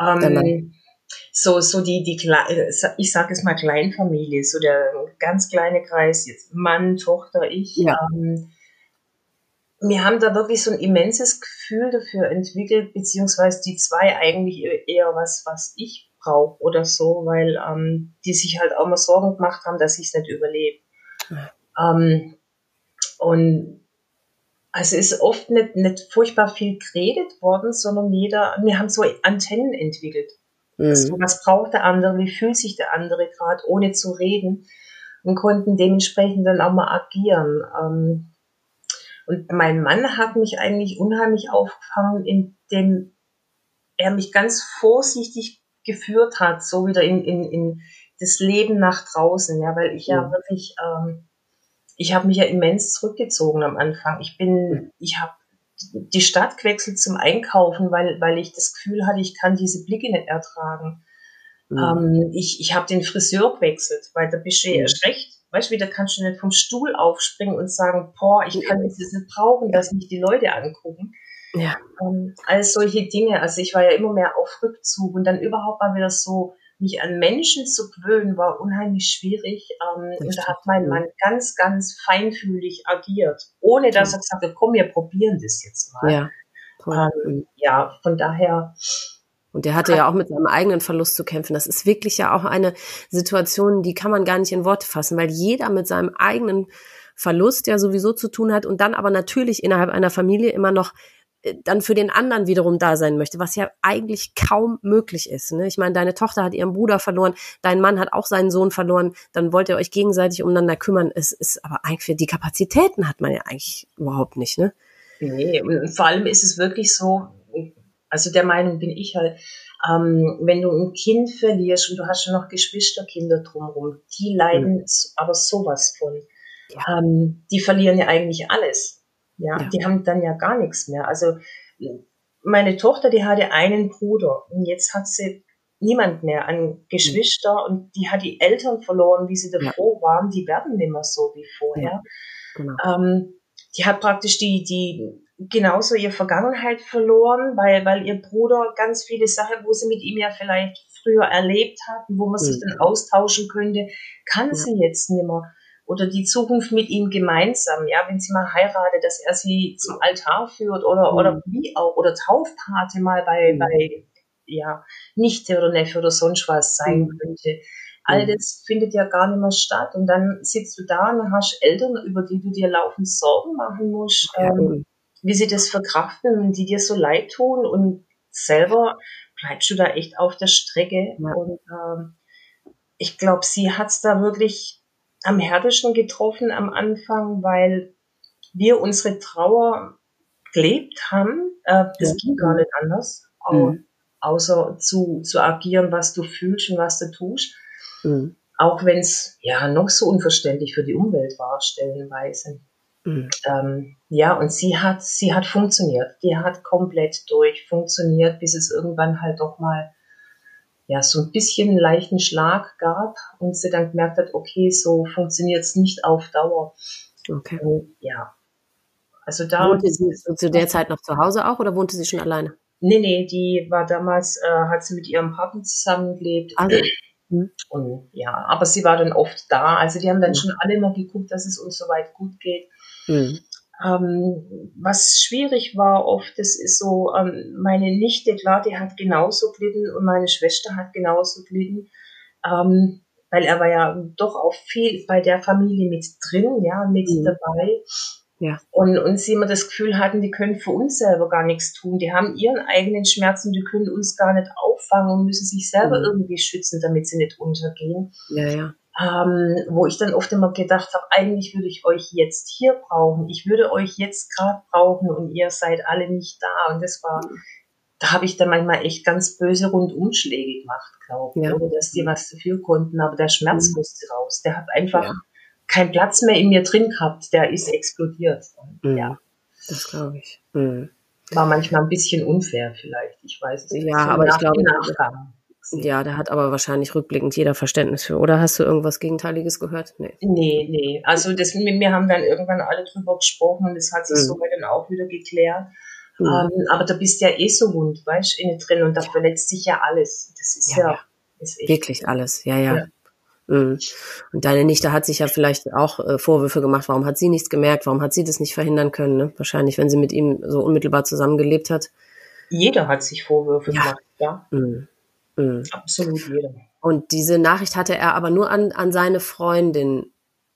Ähm, so, so die, die, ich sage es mal Kleinfamilie, so der ganz kleine Kreis, jetzt Mann, Tochter, ich. Ja. Ähm, wir haben da wirklich so ein immenses Gefühl dafür entwickelt, beziehungsweise die zwei eigentlich eher was, was ich brauche oder so, weil ähm, die sich halt auch mal Sorgen gemacht haben, dass ich es nicht überlebe. Ähm, und also ist oft nicht, nicht furchtbar viel geredet worden, sondern jeder, wir haben so Antennen entwickelt. Mhm. Also, was braucht der andere, wie fühlt sich der andere gerade, ohne zu reden und konnten dementsprechend dann auch mal agieren. Ähm, und mein Mann hat mich eigentlich unheimlich aufgefangen, indem er mich ganz vorsichtig geführt hat, so wieder in, in, in das Leben nach draußen, ja, weil ich ja, ja wirklich, ähm, ich habe mich ja immens zurückgezogen am Anfang. Ich bin, ich habe die Stadt gewechselt zum Einkaufen, weil, weil ich das Gefühl hatte, ich kann diese Blicke nicht ertragen. Mhm. Ähm, ich ich habe den Friseur gewechselt, weil da bist du ja erst recht. Weißt du, da kannst du nicht vom Stuhl aufspringen und sagen, boah, ich kann das nicht brauchen, dass mich die Leute angucken. Ja. Ähm, alles solche Dinge. Also ich war ja immer mehr auf Rückzug und dann überhaupt mal wieder so, mich an Menschen zu gewöhnen, war unheimlich schwierig. Ähm, und da hat mein Mann ganz, ganz feinfühlig agiert, ohne dass er gesagt hat, komm, wir probieren das jetzt mal. Ja. Ähm, ja, von daher. Und der hatte ja auch mit seinem eigenen Verlust zu kämpfen. Das ist wirklich ja auch eine Situation, die kann man gar nicht in Worte fassen, weil jeder mit seinem eigenen Verlust ja sowieso zu tun hat und dann aber natürlich innerhalb einer Familie immer noch dann für den anderen wiederum da sein möchte, was ja eigentlich kaum möglich ist. Ne? Ich meine, deine Tochter hat ihren Bruder verloren, dein Mann hat auch seinen Sohn verloren, dann wollt ihr euch gegenseitig umeinander kümmern. Es ist aber eigentlich für die Kapazitäten hat man ja eigentlich überhaupt nicht, ne? Nee, und vor allem ist es wirklich so, also der Meinung bin ich halt, ähm, wenn du ein Kind verlierst und du hast schon noch Geschwisterkinder drumherum, die leiden mhm. aber sowas von. Ja. Ähm, die verlieren ja eigentlich alles. Ja, ja, die haben dann ja gar nichts mehr. Also meine Tochter, die hatte einen Bruder und jetzt hat sie niemand mehr an Geschwister mhm. und die hat die Eltern verloren, wie sie davor ja. waren. Die werden nicht mehr so wie vorher. Ja, genau. ähm, die hat praktisch die, die genauso ihre Vergangenheit verloren, weil, weil ihr Bruder ganz viele Sachen, wo sie mit ihm ja vielleicht früher erlebt hat, wo man mhm. sich dann austauschen könnte, kann sie jetzt nicht mehr oder die Zukunft mit ihm gemeinsam, ja, wenn sie mal heiratet, dass er sie zum Altar führt oder, mhm. oder wie auch, oder Taufpate mal bei, mhm. bei, ja, Nichte oder Neffe oder sonst was sein mhm. könnte. All mhm. das findet ja gar nicht mehr statt. Und dann sitzt du da und hast Eltern, über die du dir laufend Sorgen machen musst, ähm, wie sie das verkraften und die dir so leid tun und selber bleibst du da echt auf der Strecke. Ja. Und ähm, ich glaube, sie hat's da wirklich am härtesten getroffen am Anfang, weil wir unsere Trauer gelebt haben. Äh, das ja. ging gar nicht anders, mhm. außer zu, zu agieren, was du fühlst und was du tust. Mhm. Auch wenn es ja noch so unverständlich für die Umwelt war, stellenweise. Mhm. Ähm, ja, und sie hat, sie hat funktioniert. Die hat komplett durch funktioniert, bis es irgendwann halt doch mal ja, so ein bisschen einen leichten Schlag gab und sie dann gemerkt hat, okay, so funktioniert es nicht auf Dauer. Okay. Und, ja. Also da. Wohnte sie zu der Zeit noch zu Hause auch oder wohnte sie schon alleine? Nee, nee, die war damals, äh, hat sie mit ihrem Partner zusammengelebt. Also. Hm. Und ja, aber sie war dann oft da. Also die haben dann mhm. schon alle mal geguckt, dass es uns soweit gut geht. Mhm. Ähm, was schwierig war oft, das ist so, ähm, meine Nichte, klar, die hat genauso gelitten und meine Schwester hat genauso gelitten, ähm, weil er war ja doch auch viel bei der Familie mit drin, ja, mit mhm. dabei. Ja. Und, und sie immer das Gefühl hatten, die können für uns selber gar nichts tun. Die haben ihren eigenen Schmerzen, die können uns gar nicht auffangen und müssen sich selber mhm. irgendwie schützen, damit sie nicht untergehen. Ja, ja ähm, wo ich dann oft immer gedacht habe, eigentlich würde ich euch jetzt hier brauchen. Ich würde euch jetzt gerade brauchen und ihr seid alle nicht da. Und das war, da habe ich dann manchmal echt ganz böse Rundumschläge gemacht, glaube ich, ja. ohne dass die was dafür konnten. Aber der Schmerz mhm. musste raus. Der hat einfach ja. keinen Platz mehr in mir drin gehabt. Der ist explodiert. Mhm. Ja, das glaube ich. Mhm. War manchmal ein bisschen unfair vielleicht. Ich weiß es nicht. Ja, so aber ich glaube, ja, da hat aber wahrscheinlich rückblickend jeder Verständnis für. Oder hast du irgendwas Gegenteiliges gehört? Nee. Nee, nee. Also das, wir haben dann irgendwann alle drüber gesprochen und das hat sich mhm. soweit dann auch wieder geklärt. Mhm. Ähm, aber da bist ja eh so wund, weißt du, innen drin und da verletzt sich ja alles. Das ist ja, ja, ist wirklich alles. Ja, ja. ja. Mhm. Und deine Nichte hat sich ja vielleicht auch äh, Vorwürfe gemacht. Warum hat sie nichts gemerkt? Warum hat sie das nicht verhindern können? Ne? Wahrscheinlich, wenn sie mit ihm so unmittelbar zusammengelebt hat. Jeder hat sich Vorwürfe ja. gemacht, ja. Mhm. Mhm. Absolut jeder. Und diese Nachricht hatte er aber nur an, an seine Freundin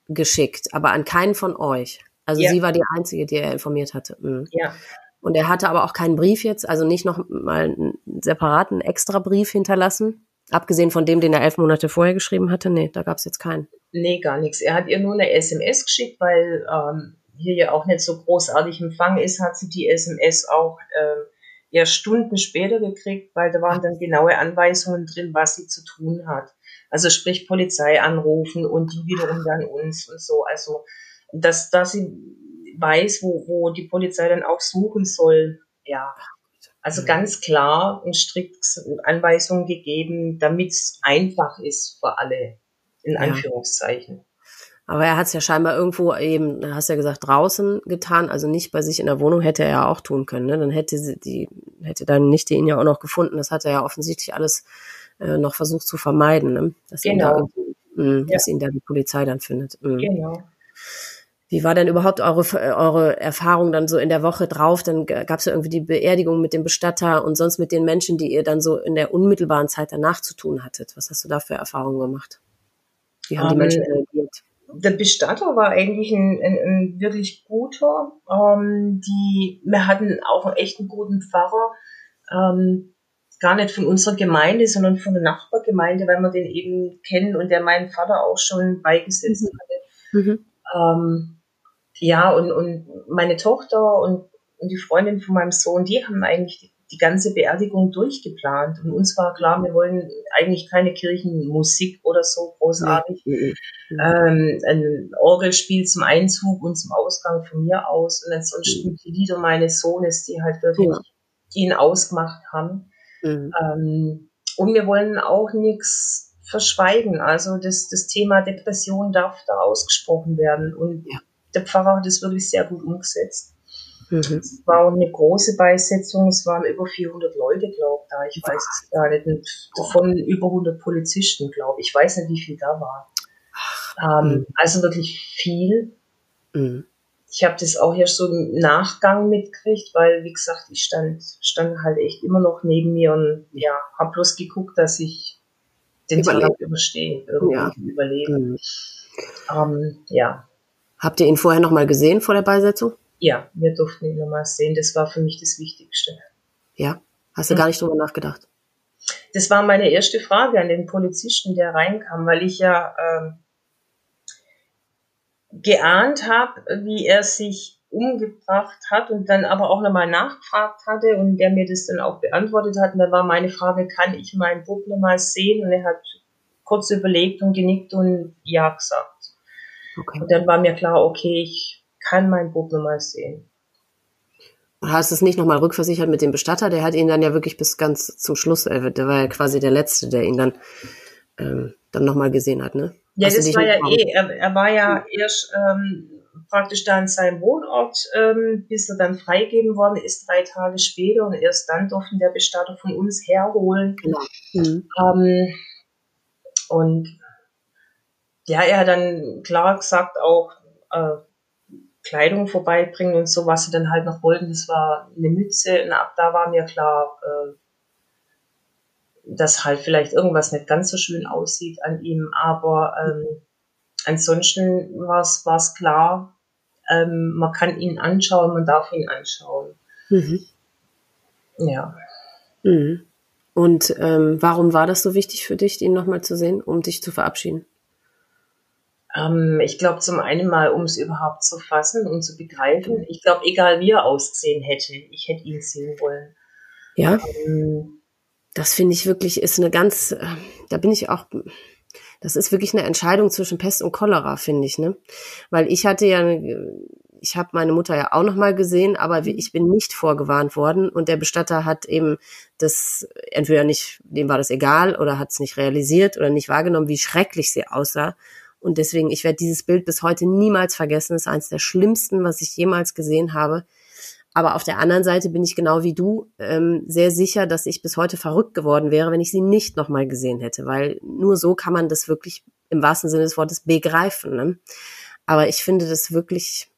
geschickt, aber an keinen von euch. Also ja. sie war die Einzige, die er informiert hatte. Mhm. Ja. Und er hatte aber auch keinen Brief jetzt, also nicht noch mal einen separaten extra Brief hinterlassen. Abgesehen von dem, den er elf Monate vorher geschrieben hatte. Nee, da gab es jetzt keinen. Nee, gar nichts. Er hat ihr nur eine SMS geschickt, weil ähm, hier ja auch nicht so großartig Empfang ist, hat sie die SMS auch ähm, erst Stunden später gekriegt, weil da waren dann genaue Anweisungen drin, was sie zu tun hat. Also sprich Polizei anrufen und die wiederum dann uns und so. Also dass, dass sie weiß, wo, wo die Polizei dann auch suchen soll. Ja. Also ganz klar und strikt Anweisungen gegeben, damit es einfach ist für alle, in Anführungszeichen. Aber er hat es ja scheinbar irgendwo eben, hast ja gesagt, draußen getan, also nicht bei sich in der Wohnung, hätte er ja auch tun können. Ne? Dann hätte sie die, hätte dann nicht ihn ja auch noch gefunden. Das hat er ja offensichtlich alles äh, noch versucht zu vermeiden, ne? dass, genau. ihn da, mh, ja. dass ihn da die Polizei dann findet. Mh. Genau. Wie war denn überhaupt eure, eure Erfahrung dann so in der Woche drauf? Dann gab es ja irgendwie die Beerdigung mit dem Bestatter und sonst mit den Menschen, die ihr dann so in der unmittelbaren Zeit danach zu tun hattet. Was hast du da für Erfahrungen gemacht? Wie haben um, die Menschen reagiert? Der Bestatter war eigentlich ein, ein, ein wirklich guter. Ähm, die, wir hatten auch einen echten guten Pfarrer. Ähm, gar nicht von unserer Gemeinde, sondern von der Nachbargemeinde, weil wir den eben kennen und der meinen Vater auch schon beigesetzt mhm. hatte. Mhm. Ähm, ja, und, und meine Tochter und, und die Freundin von meinem Sohn, die haben eigentlich die, ganze Beerdigung durchgeplant. Und uns war klar, wir wollen eigentlich keine Kirchenmusik oder so großartig. Mhm. Ähm, ein Orgelspiel zum Einzug und zum Ausgang von mir aus. Und ansonsten mhm. die Lieder meines Sohnes, die halt wirklich ja. ihn ausgemacht haben. Mhm. Ähm, und wir wollen auch nichts verschweigen. Also das, das Thema Depression darf da ausgesprochen werden. Und ja der Pfarrer hat es wirklich sehr gut umgesetzt. Mhm. Es war eine große Beisetzung, es waren über 400 Leute, glaube ich, da. Ich weiß es gar nicht. Und davon über 100 Polizisten, glaube ich. Ich weiß nicht, wie viel da war. Ähm, mhm. Also wirklich viel. Mhm. Ich habe das auch erst so im Nachgang mitgekriegt, weil, wie gesagt, ich stand, stand halt echt immer noch neben mir und ja, habe bloß geguckt, dass ich den Tag überstehe, irgendwie ja. überlebe. Mhm. Ähm, ja, Habt ihr ihn vorher noch mal gesehen vor der Beisetzung? Ja, wir durften ihn nochmal sehen. Das war für mich das Wichtigste. Ja, hast du hm. gar nicht drüber nachgedacht? Das war meine erste Frage an den Polizisten, der reinkam, weil ich ja ähm, geahnt habe, wie er sich umgebracht hat und dann aber auch nochmal nachgefragt hatte und der mir das dann auch beantwortet hat. Und da war meine Frage, kann ich meinen Bub nochmal sehen? Und er hat kurz überlegt und genickt und ja gesagt. Okay. Und dann war mir klar, okay, ich kann mein Buch nochmal sehen. Hast du es nicht nochmal rückversichert mit dem Bestatter? Der hat ihn dann ja wirklich bis ganz zum Schluss, äh, der war ja quasi der Letzte, der ihn dann, ähm, dann nochmal gesehen hat, ne? Ja, Hast das war ja eh, er, er, war ja erst ähm, praktisch da in seinem Wohnort, ähm, bis er dann freigegeben worden ist, drei Tage später und erst dann durften der Bestatter von uns herholen. Genau. Mhm. Ähm, und ja, er hat dann klar gesagt auch äh, Kleidung vorbeibringen und so, was sie dann halt noch wollten. Das war eine Mütze und ab da war mir klar, äh, dass halt vielleicht irgendwas nicht ganz so schön aussieht an ihm. Aber ähm, ansonsten war es klar, ähm, man kann ihn anschauen, man darf ihn anschauen. Mhm. Ja. Mhm. Und ähm, warum war das so wichtig für dich, ihn nochmal zu sehen, um dich zu verabschieden? Ähm, ich glaube, zum einen mal, um es überhaupt zu fassen und zu begreifen. Ich glaube, egal wie er ausgesehen hätte, ich hätte ihn sehen wollen. Ja. Ähm, das finde ich wirklich ist eine ganz, äh, da bin ich auch, das ist wirklich eine Entscheidung zwischen Pest und Cholera, finde ich, ne? Weil ich hatte ja, ich habe meine Mutter ja auch noch mal gesehen, aber ich bin nicht vorgewarnt worden und der Bestatter hat eben das entweder nicht, dem war das egal oder hat es nicht realisiert oder nicht wahrgenommen, wie schrecklich sie aussah und deswegen, ich werde dieses Bild bis heute niemals vergessen. Es ist eines der schlimmsten, was ich jemals gesehen habe. Aber auf der anderen Seite bin ich genau wie du ähm, sehr sicher, dass ich bis heute verrückt geworden wäre, wenn ich sie nicht nochmal gesehen hätte, weil nur so kann man das wirklich im wahrsten Sinne des Wortes begreifen. Ne? Aber ich finde das wirklich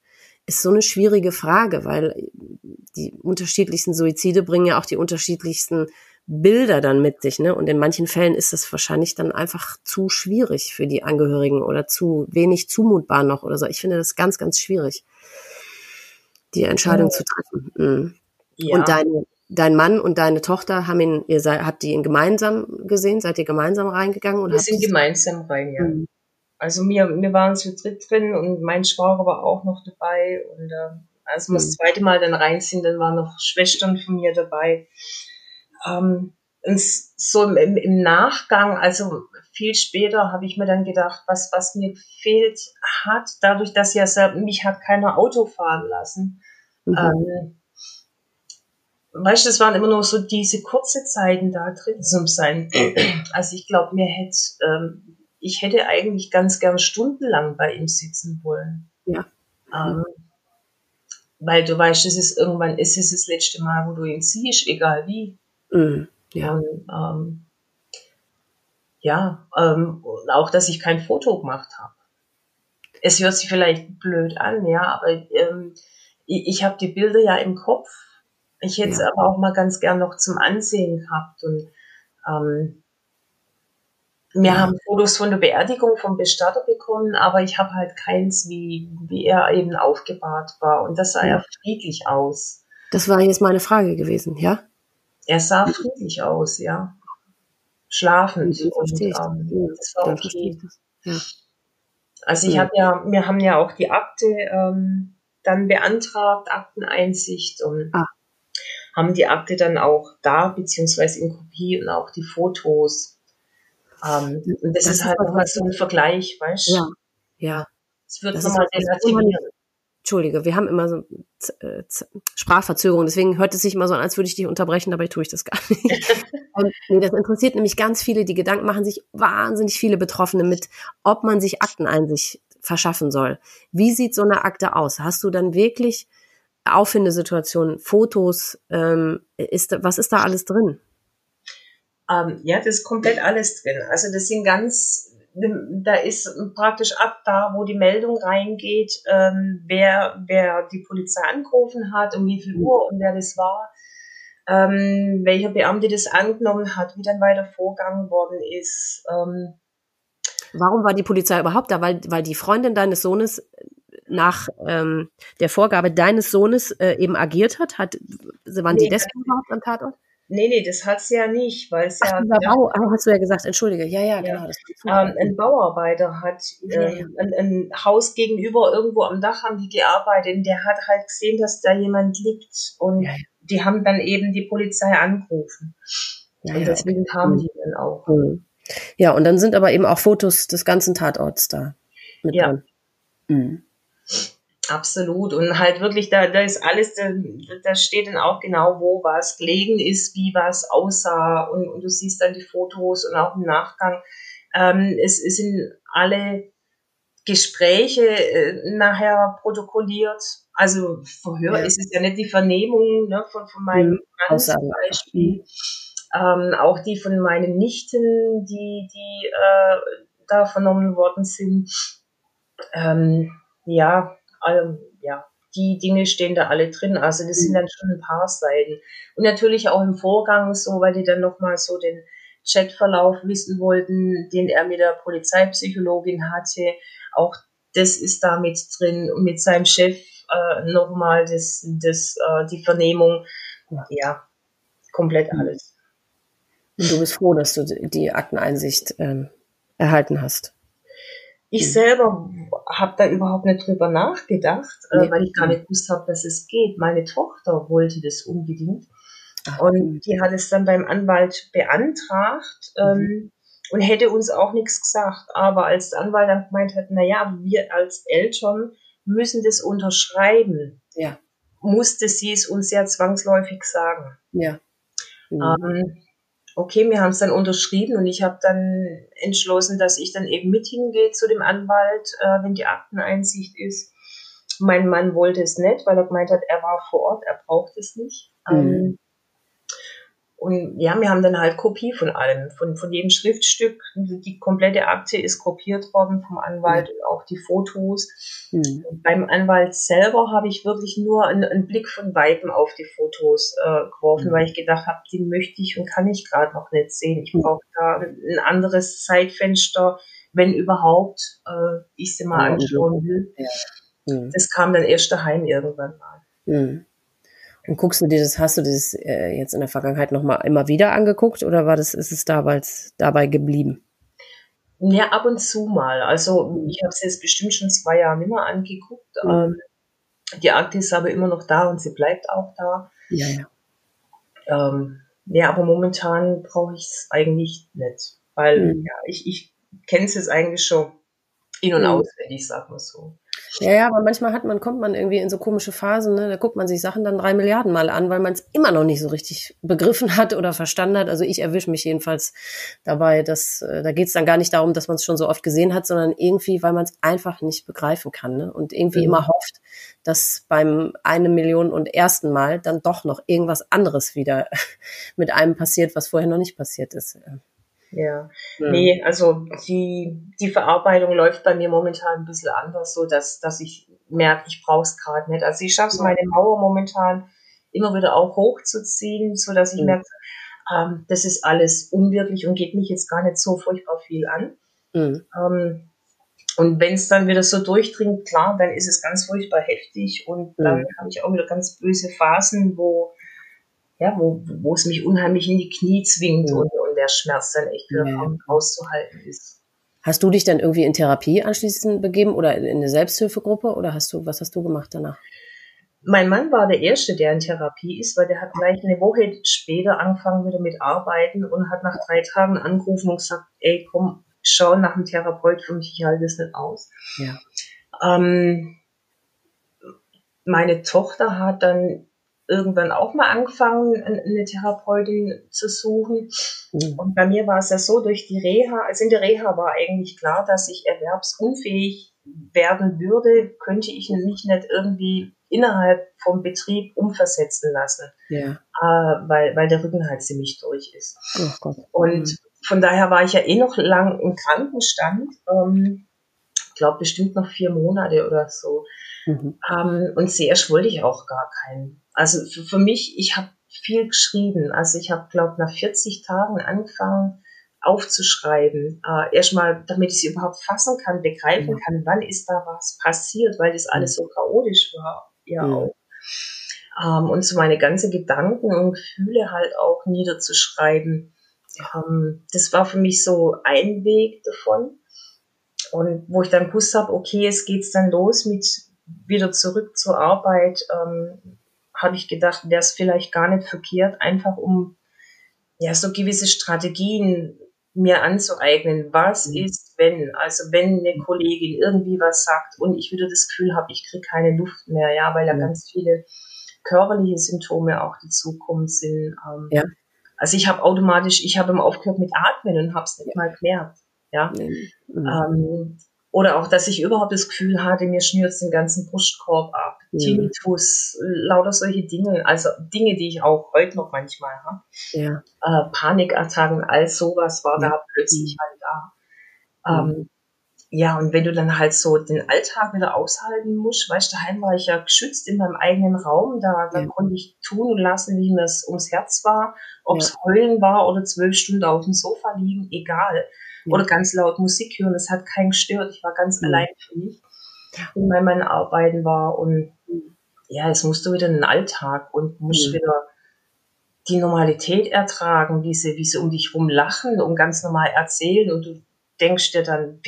ist so eine schwierige Frage, weil die unterschiedlichsten Suizide bringen ja auch die unterschiedlichsten Bilder dann mit sich, ne? Und in manchen Fällen ist das wahrscheinlich dann einfach zu schwierig für die Angehörigen oder zu wenig zumutbar noch oder so. Ich finde das ganz, ganz schwierig, die Entscheidung ja. zu treffen. Mhm. Ja. Und dein, dein Mann und deine Tochter haben ihn, ihr seid, habt ihr ihn gemeinsam gesehen? Seid ihr gemeinsam reingegangen? Oder wir sind gemeinsam rein, ja. Mhm. Also wir, wir waren zu dritt drin und mein Schwager war auch noch dabei und äh, als wir mhm. das zweite Mal dann rein sind, dann waren noch Schwestern von mir dabei. Ähm, so im, im Nachgang, also viel später, habe ich mir dann gedacht, was, was mir gefehlt hat, dadurch, dass ja mich hat keiner Auto fahren lassen. Mhm. Ähm, weißt du, es waren immer nur so diese kurze Zeiten da drin zum Sein. Also ich glaube, mir hätte, ähm, ich hätte eigentlich ganz gern stundenlang bei ihm sitzen wollen. Ja. Ähm, weil du weißt, es ist irgendwann, es ist das letzte Mal, wo du ihn siehst, egal wie. Mhm. Ja. Und, ähm, ja, ähm, auch, dass ich kein Foto gemacht habe. es hört sich vielleicht blöd an, ja, aber ähm, ich, ich habe die Bilder ja im Kopf. Ich hätte es ja. aber auch mal ganz gern noch zum Ansehen gehabt. Und ähm, wir ja. haben Fotos von der Beerdigung vom Bestatter bekommen, aber ich habe halt keins, wie, wie er eben aufgebahrt war. Und das sah ja friedlich aus. Das war jetzt meine Frage gewesen, ja? Er sah friedlich aus, ja. Schlafend. Und, ähm, das war okay. Ja. Also ich habe ja, wir haben ja auch die Akte ähm, dann beantragt, Akteneinsicht und ah. haben die Akte dann auch da, beziehungsweise in Kopie und auch die Fotos. Ähm, und das, das ist halt nochmal so ein Vergleich, weißt du? Ja, ja. Es wird nochmal relativieren. Entschuldige, wir haben immer so äh, Sprachverzögerung, deswegen hört es sich immer so an, als würde ich dich unterbrechen, dabei tue ich das gar nicht. (laughs) Und, nee, das interessiert nämlich ganz viele, die Gedanken machen sich wahnsinnig viele Betroffene mit, ob man sich Akteneinsicht verschaffen soll. Wie sieht so eine Akte aus? Hast du dann wirklich Auffindesituationen, Fotos, ähm, ist, was ist da alles drin? Ähm, ja, das ist komplett alles drin. Also das sind ganz da ist praktisch ab da, wo die Meldung reingeht, ähm, wer, wer die Polizei angerufen hat, um wie viel Uhr und wer das war, ähm, welcher Beamte das angenommen hat, wie dann weiter vorgegangen worden ist. Ähm. Warum war die Polizei überhaupt da? Weil, weil die Freundin deines Sohnes nach ähm, der Vorgabe deines Sohnes äh, eben agiert hat? hat waren nee, die deswegen überhaupt am Tatort? Nee, nee, das hat's ja nicht, weil es ja. Dieser Bau, ah, hast du ja gesagt, entschuldige. Ja, ja, genau. Das ähm, ein Bauarbeiter hat äh, ein, ein, Haus gegenüber irgendwo am Dach haben die gearbeitet und der hat halt gesehen, dass da jemand liegt und ja, ja. die haben dann eben die Polizei angerufen. Ja, und deswegen kamen mhm. die dann auch. Mhm. Ja, und dann sind aber eben auch Fotos des ganzen Tatorts da mit ja. drin. Mhm. Absolut. Und halt wirklich, da, da ist alles, da, da steht dann auch genau, wo was gelegen ist, wie was aussah. Und, und du siehst dann die Fotos und auch im Nachgang. Ähm, es, es sind alle Gespräche äh, nachher protokolliert. Also Verhör ja. ist es ja nicht die Vernehmung ne, von, von meinem mhm. Mann zum Beispiel. Ähm, auch die von meinen Nichten, die, die äh, da vernommen worden sind. Ähm, ja, ähm, ja, die Dinge stehen da alle drin. Also das sind mhm. dann schon ein paar Seiten. Und natürlich auch im Vorgang so, weil die dann nochmal so den Chatverlauf wissen wollten, den er mit der Polizeipsychologin hatte. Auch das ist da mit drin. Und mit seinem Chef äh, nochmal das, das, äh, die Vernehmung. Ja, komplett mhm. alles. Und du bist froh, dass du die Akteneinsicht ähm, erhalten hast. Ich mhm. selber habe da überhaupt nicht drüber nachgedacht, äh, weil ich gar nicht gewusst habe, dass es geht. Meine Tochter wollte das unbedingt. Ach, und die hat es dann beim Anwalt beantragt ähm, mhm. und hätte uns auch nichts gesagt. Aber als der Anwalt dann gemeint hat, na ja, wir als Eltern müssen das unterschreiben, ja. musste sie es uns ja zwangsläufig sagen. Ja. Mhm. Ähm, okay, wir haben es dann unterschrieben und ich habe dann entschlossen, dass ich dann eben mit hingehe zu dem Anwalt, äh, wenn die Akteneinsicht ist. Mein Mann wollte es nicht, weil er gemeint hat, er war vor Ort, er braucht es nicht. Mhm. Ähm, und ja, wir haben dann halt Kopie von allem, von, von jedem Schriftstück. Die komplette Akte ist kopiert worden vom Anwalt und auch die Fotos. Mhm. Beim Anwalt selber habe ich wirklich nur einen, einen, Blick von Weitem auf die Fotos äh, geworfen, mhm. weil ich gedacht habe, die möchte ich und kann ich gerade noch nicht sehen. Ich brauche da ein anderes Zeitfenster, wenn überhaupt äh, ich sie mal anschauen will. Ja. Mhm. Das kam dann erst daheim irgendwann mal. Und guckst du dir das, hast du das äh, jetzt in der Vergangenheit nochmal immer wieder angeguckt oder war das, ist es damals dabei geblieben? Ja, ab und zu mal. Also ich habe es jetzt bestimmt schon zwei Jahre nicht mehr angeguckt. Mhm. Ähm, die Akte ist aber immer noch da und sie bleibt auch da. Ja, ja. Ähm, ja, aber momentan brauche ich es eigentlich nicht. Weil mhm. ja, ich, ich kenne es jetzt eigentlich schon in- und mhm. auswendig, sag mal so. Ja, ja, aber manchmal hat man, kommt man irgendwie in so komische Phasen, ne? da guckt man sich Sachen dann drei Milliarden Mal an, weil man es immer noch nicht so richtig begriffen hat oder verstanden hat. Also ich erwische mich jedenfalls dabei, dass äh, da geht es dann gar nicht darum, dass man es schon so oft gesehen hat, sondern irgendwie, weil man es einfach nicht begreifen kann ne? und irgendwie mhm. immer hofft, dass beim eine Million und ersten Mal dann doch noch irgendwas anderes wieder (laughs) mit einem passiert, was vorher noch nicht passiert ist. Ja. ja. Nee, also die, die Verarbeitung läuft bei mir momentan ein bisschen anders, so dass, dass ich merke, ich brauche es gerade nicht. Also ich schaffe es, meine Mauer momentan immer wieder auch hochzuziehen, so dass ich mhm. merke, ähm, das ist alles unwirklich und geht mich jetzt gar nicht so furchtbar viel an. Mhm. Ähm, und wenn es dann wieder so durchdringt, klar, dann ist es ganz furchtbar heftig und dann mhm. habe ich auch wieder ganz böse Phasen, wo ja, wo, wo es mich unheimlich in die Knie zwingt mhm. und, und der Schmerz dann echt wieder ja. auszuhalten ist. Hast du dich dann irgendwie in Therapie anschließend begeben oder in eine Selbsthilfegruppe oder hast du, was hast du gemacht danach? Mein Mann war der Erste, der in Therapie ist, weil der hat gleich eine Woche später angefangen wieder mit Arbeiten und hat nach drei Tagen angerufen und gesagt, ey, komm, schau nach einem Therapeut für mich, ich halte das nicht aus. Ja. Ähm, meine Tochter hat dann irgendwann auch mal angefangen, eine Therapeutin zu suchen. Mhm. Und bei mir war es ja so, durch die Reha, also in der Reha war eigentlich klar, dass ich erwerbsunfähig werden würde, könnte ich mich nicht irgendwie innerhalb vom Betrieb umversetzen lassen, ja. äh, weil, weil der Rücken halt ziemlich durch ist. Oh und mhm. von daher war ich ja eh noch lang im Krankenstand, ähm, glaube bestimmt noch vier Monate oder so. Mhm. Ähm, und sehr wollte ich auch gar keinen. Also für, für mich, ich habe viel geschrieben. Also ich habe, glaube nach 40 Tagen angefangen aufzuschreiben. Äh, erstmal, damit ich es überhaupt fassen kann, begreifen mhm. kann, wann ist da was passiert, weil das alles so chaotisch war. Ja mhm. auch. Ähm, und so meine ganzen Gedanken und Gefühle halt auch niederzuschreiben. Ähm, das war für mich so ein Weg davon. Und wo ich dann gewusst habe, okay, es geht's dann los mit wieder zurück zur Arbeit, ähm, habe ich gedacht, wäre es vielleicht gar nicht verkehrt, einfach um ja so gewisse Strategien mir anzueignen. Was mhm. ist, wenn, also wenn eine Kollegin irgendwie was sagt und ich wieder das Gefühl habe, ich kriege keine Luft mehr, ja, weil da mhm. ganz viele körperliche Symptome auch dazukommen sind. Ähm, ja. Also ich habe automatisch, ich habe immer aufgehört mit Atmen und habe es nicht mal gemerkt. Ja. Mhm. Ähm, oder auch, dass ich überhaupt das Gefühl hatte, mir schnürt den ganzen Brustkorb ab. Mhm. Tinnitus, lauter solche Dinge. Also Dinge, die ich auch heute noch manchmal habe. Ja. Äh, Panikattacken, all sowas war ja. da plötzlich halt da. Mhm. Ähm, ja, und wenn du dann halt so den Alltag wieder aushalten musst, weißt du, daheim war ich ja geschützt in meinem eigenen Raum, da, da ja. konnte ich tun und lassen, wie mir es ums Herz war, ob es ja. heulen war oder zwölf Stunden auf dem Sofa liegen, egal oder ganz laut Musik hören. Das hat keinen gestört. Ich war ganz mhm. allein für mich, wenn mein Arbeiten war. Und ja, es musste wieder in den Alltag und musst mhm. wieder die Normalität ertragen, wie sie, wie sie um dich rum lachen und ganz normal erzählen. Und du denkst dir dann,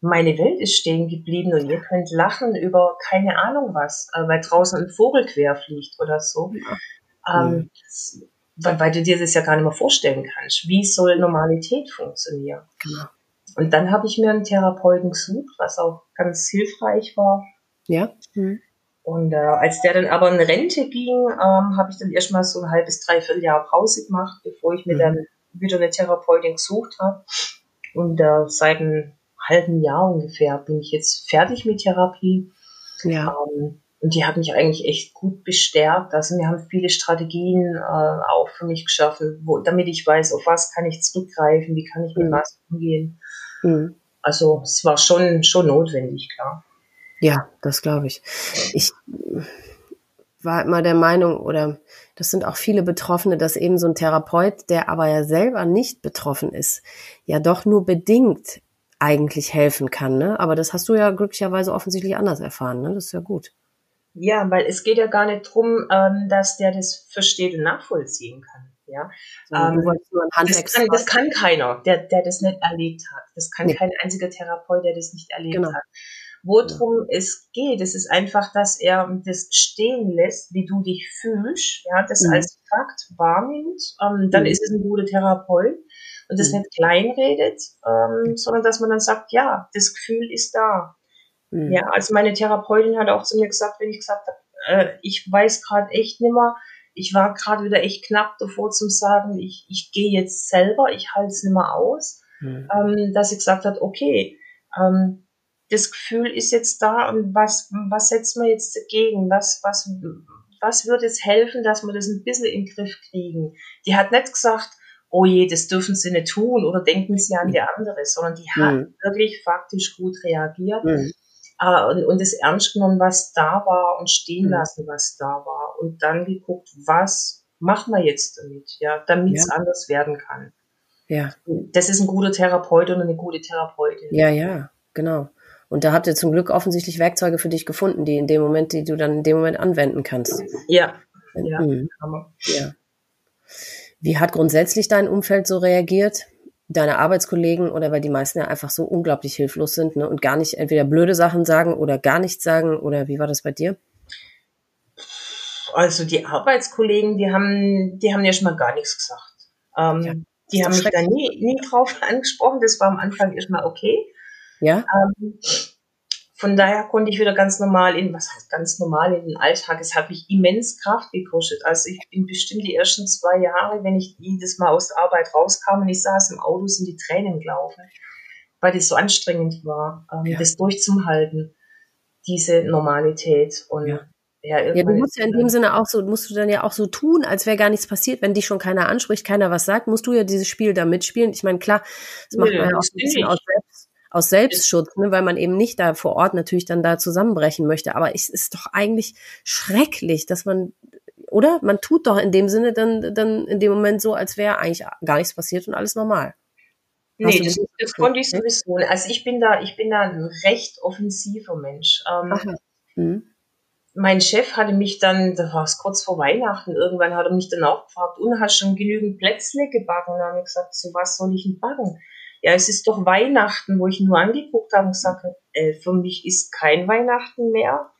meine Welt ist stehen geblieben und ihr könnt lachen über keine Ahnung was, äh, weil draußen ein Vogel quer fliegt oder so. Ja. Ähm, mhm weil, weil du dir das ja gar nicht mehr vorstellen kannst. Wie soll Normalität funktionieren? Genau. Und dann habe ich mir einen Therapeuten gesucht, was auch ganz hilfreich war. Ja. Mhm. Und äh, als der dann aber in Rente ging, ähm, habe ich dann erstmal so ein halbes, dreiviertel Jahr Pause gemacht, bevor ich mir mhm. dann wieder eine Therapeutin gesucht habe. Und äh, seit einem halben Jahr ungefähr bin ich jetzt fertig mit Therapie. Ja. Ähm, und die hat mich eigentlich echt gut bestärkt. Also wir haben viele Strategien äh, auch für mich geschaffen, wo, damit ich weiß, auf was kann ich zurückgreifen, wie kann ich mit mhm. was umgehen. Mhm. Also es war schon, schon notwendig, klar. Ja, das glaube ich. Ich war immer der Meinung, oder das sind auch viele Betroffene, dass eben so ein Therapeut, der aber ja selber nicht betroffen ist, ja doch nur bedingt eigentlich helfen kann. Ne? Aber das hast du ja glücklicherweise offensichtlich anders erfahren. Ne? Das ist ja gut. Ja, weil es geht ja gar nicht drum, ähm, dass der das versteht und nachvollziehen kann. Ja, ähm, das, kann, das kann keiner, der, der das nicht erlebt hat. Das kann nee. kein einziger Therapeut, der das nicht erlebt genau. hat. Worum ja. es geht, es ist einfach, dass er das stehen lässt, wie du dich fühlst, ja, das mhm. als Fakt wahrnimmt, ähm, dann mhm. ist es ein guter Therapeut und das mhm. nicht kleinredet, ähm, sondern dass man dann sagt, ja, das Gefühl ist da. Mhm. Ja, also meine Therapeutin hat auch zu mir gesagt, wenn ich gesagt habe, äh, ich weiß gerade echt nimmer, ich war gerade wieder echt knapp davor zu sagen, ich, ich gehe jetzt selber, ich halte es nimmer aus, mhm. ähm, dass sie gesagt hat, okay, ähm, das Gefühl ist jetzt da und was, was setzt man jetzt dagegen? Was, was, was wird jetzt helfen, dass wir das ein bisschen in den Griff kriegen? Die hat nicht gesagt, oh je, das dürfen sie nicht tun oder denken sie an die andere, sondern die hat Mhm. wirklich faktisch gut reagiert Mhm. Äh, und, und das ernst genommen, was da war und stehen Mhm. lassen, was da war und dann geguckt, was machen wir jetzt damit, ja, damit es Ja. anders werden kann. Ja, Das ist ein guter Therapeut oder eine gute Therapeutin. ja, ja, genau. Und da habt ihr zum Glück offensichtlich Werkzeuge für dich gefunden, die in dem Moment, die du dann in dem Moment anwenden kannst. Ja, ja, Mhm. Ja. Wie hat grundsätzlich dein Umfeld so reagiert? Deine Arbeitskollegen oder weil die meisten ja einfach so unglaublich hilflos sind ne, und gar nicht entweder blöde Sachen sagen oder gar nichts sagen oder wie war das bei dir? Also die Arbeitskollegen, die haben, die haben ja schon mal gar nichts gesagt. Ähm, Ja, die haben mich da nie, nie drauf (laughs) angesprochen. Das war am Anfang erstmal okay. Ja? Ähm, von daher konnte ich wieder ganz normal in, was heißt ganz normal in den Alltag? Es hat mich immens Kraft gekostet. Also ich bin bestimmt die ersten zwei Jahre, wenn ich jedes Mal aus der Arbeit rauskam und ich saß im Auto, sind die Tränen gelaufen, weil das so anstrengend war, ähm, Ja. das durchzuhalten, diese Normalität. Und Ja. ja, Ja, du musst ja in dem Sinne auch so, musst du dann ja auch so tun, als wäre gar nichts passiert. Wenn dich schon keiner anspricht, keiner was sagt, musst du ja dieses Spiel da mitspielen. Ich meine, klar, das macht man ja auch ein bisschen aus, Selbst, aus Selbstschutz, ne, weil man eben nicht da vor Ort natürlich dann da zusammenbrechen möchte. Aber es ist doch eigentlich schrecklich, dass man, oder? Man tut doch in dem Sinne dann, dann in dem Moment so, als wäre eigentlich gar nichts passiert und alles normal. Hast Nee, das, das- konnte ich sowieso. nicht. Also ich bin da, ich bin da ein recht offensiver Mensch. Ähm. Mhm. mein Chef hatte mich dann, da war es kurz vor Weihnachten, irgendwann hat er mich dann auch gefragt, und hast schon genügend Plätzle gebacken? Und dann habe ich gesagt, so was soll ich denn backen? Ja, es ist doch Weihnachten, wo ich nur angeguckt habe und gesagt habe, äh, für mich ist kein Weihnachten mehr.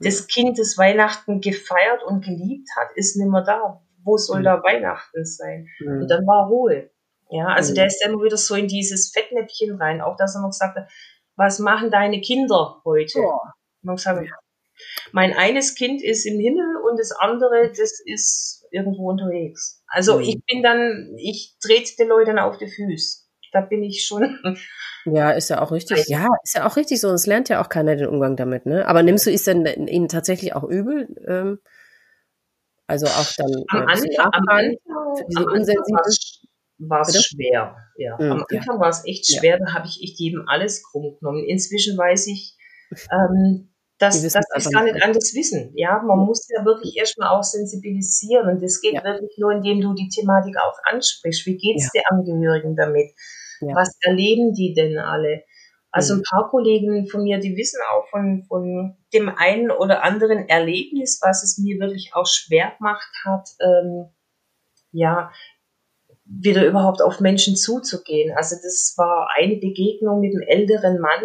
Das Kind, das Weihnachten gefeiert und geliebt hat, ist nicht mehr da. Wo soll da Weihnachten sein? Und dann war Ruhe. Ja, also der ist immer wieder so in dieses Fettnäpfchen rein. Auch dass er noch gesagt hat, was machen deine Kinder heute? Boah. Und gesagt, mein eines Kind ist im Himmel und das andere, das ist irgendwo unterwegs. Also ich bin dann, ich trete den Leuten auf die Füße. Da bin ich schon. (laughs) Ja, ist ja auch richtig. Ja, ist ja auch richtig so. Es lernt ja auch keiner den Umgang damit, ne? Aber nimmst du es denn ihnen tatsächlich auch übel? Ähm, also auch dann Am äh, Anfang, am am war es schwer. Ja. Mhm, am ja. Anfang war es echt Ja. schwer, da habe ich echt jedem alles krumm genommen. Inzwischen weiß ich, ähm, dass, dass es es einfach gar nicht anders wissen. Ja, man Ja. muss ja wirklich erstmal auch sensibilisieren. Und das geht Ja. wirklich nur, indem du die Thematik auch ansprichst. Wie geht's den Angehörigen damit? Ja. Was erleben die denn alle? Also Mhm. ein paar Kollegen von mir, die wissen auch von, von dem einen oder anderen Erlebnis, was es mir wirklich auch schwer gemacht hat, ähm, ja, wieder überhaupt auf Menschen zuzugehen. Also das war eine Begegnung mit einem älteren Mann,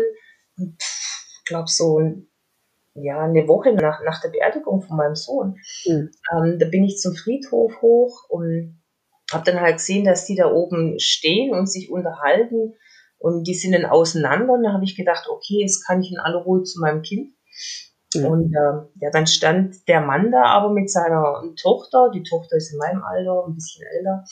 ich glaube so ein, ja, eine Woche nach, nach der Beerdigung von meinem Sohn. Mhm. Ähm, da bin ich zum Friedhof hoch und habe dann halt gesehen, dass die da oben stehen und sich unterhalten und die sind dann auseinander und da habe ich gedacht, okay, jetzt kann ich in aller Ruhe zu meinem Kind. Mhm. Und äh, ja, dann stand der Mann da aber mit seiner Tochter, die Tochter ist in meinem Alter, ein bisschen älter,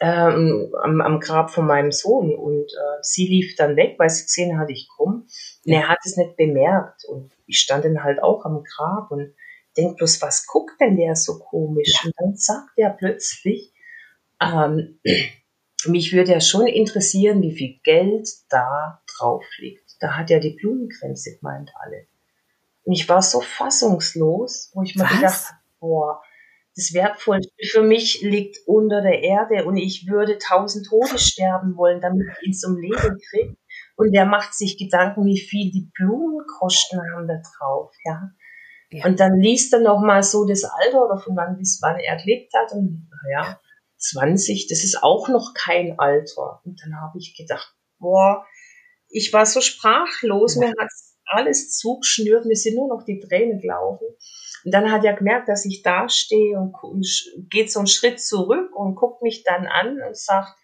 ähm, am, am Grab von meinem Sohn und äh, sie lief dann weg, weil sie gesehen hat, ich komme. Und er hat es nicht bemerkt und ich stand dann halt auch am Grab und denk bloß, was guckt denn der so komisch? Und dann sagt er plötzlich, ähm, (clears throat) mich würde ja schon interessieren, wie viel Geld da drauf liegt. Da hat ja die Blumengrenze gemeint alle. Und ich war so fassungslos, wo ich mir gedacht habe, boah, das Wertvollste für mich liegt unter der Erde und ich würde tausend Tode sterben wollen, damit ich ihn zum Leben kriege. Und der macht sich Gedanken, wie viel die Blumenkosten haben da drauf, ja. Ja. Und dann liest er noch mal so das Alter oder von wann bis wann er gelebt hat und ja, 20, das ist auch noch kein Alter. Und dann habe ich gedacht, boah, ich war so sprachlos, mir hat alles zugeschnürt, mir sind nur noch die Tränen gelaufen. Und dann hat er gemerkt, dass ich da stehe und, und geht so einen Schritt zurück und guckt mich dann an und sagt,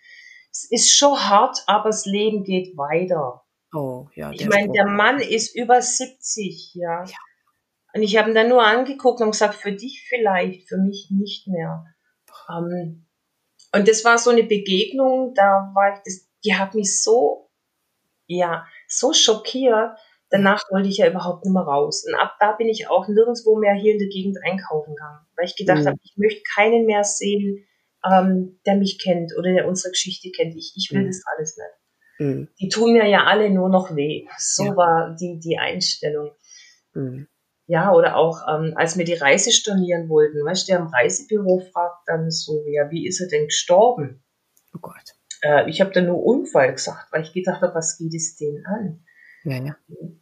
es ist schon hart, aber das Leben geht weiter. Oh, ja. Ich meine, der Mann ist über 70, ja. Ja. Und ich habe ihn dann nur angeguckt und gesagt, für dich vielleicht, für mich nicht mehr. Ähm, und das war so eine Begegnung, da war ich, das, die hat mich so, ja, so schockiert. Danach wollte ich ja überhaupt nicht mehr raus. Und ab da bin ich auch nirgendwo mehr hier in der Gegend einkaufen gegangen, weil ich gedacht Mhm. habe, ich möchte keinen mehr sehen, ähm, der mich kennt oder der unsere Geschichte kennt. Ich, ich will mhm. das alles nicht. Mhm. Die tun mir ja alle nur noch weh. So ja. war die, die Einstellung. Ja, oder auch, ähm, als wir die Reise stornieren wollten, weißt du, der im Reisebüro fragt dann so, ja, wie ist er denn gestorben? Oh Gott. Äh, ich habe dann nur Unfall gesagt, weil ich gedacht habe, was geht es denen an? Ja, ja.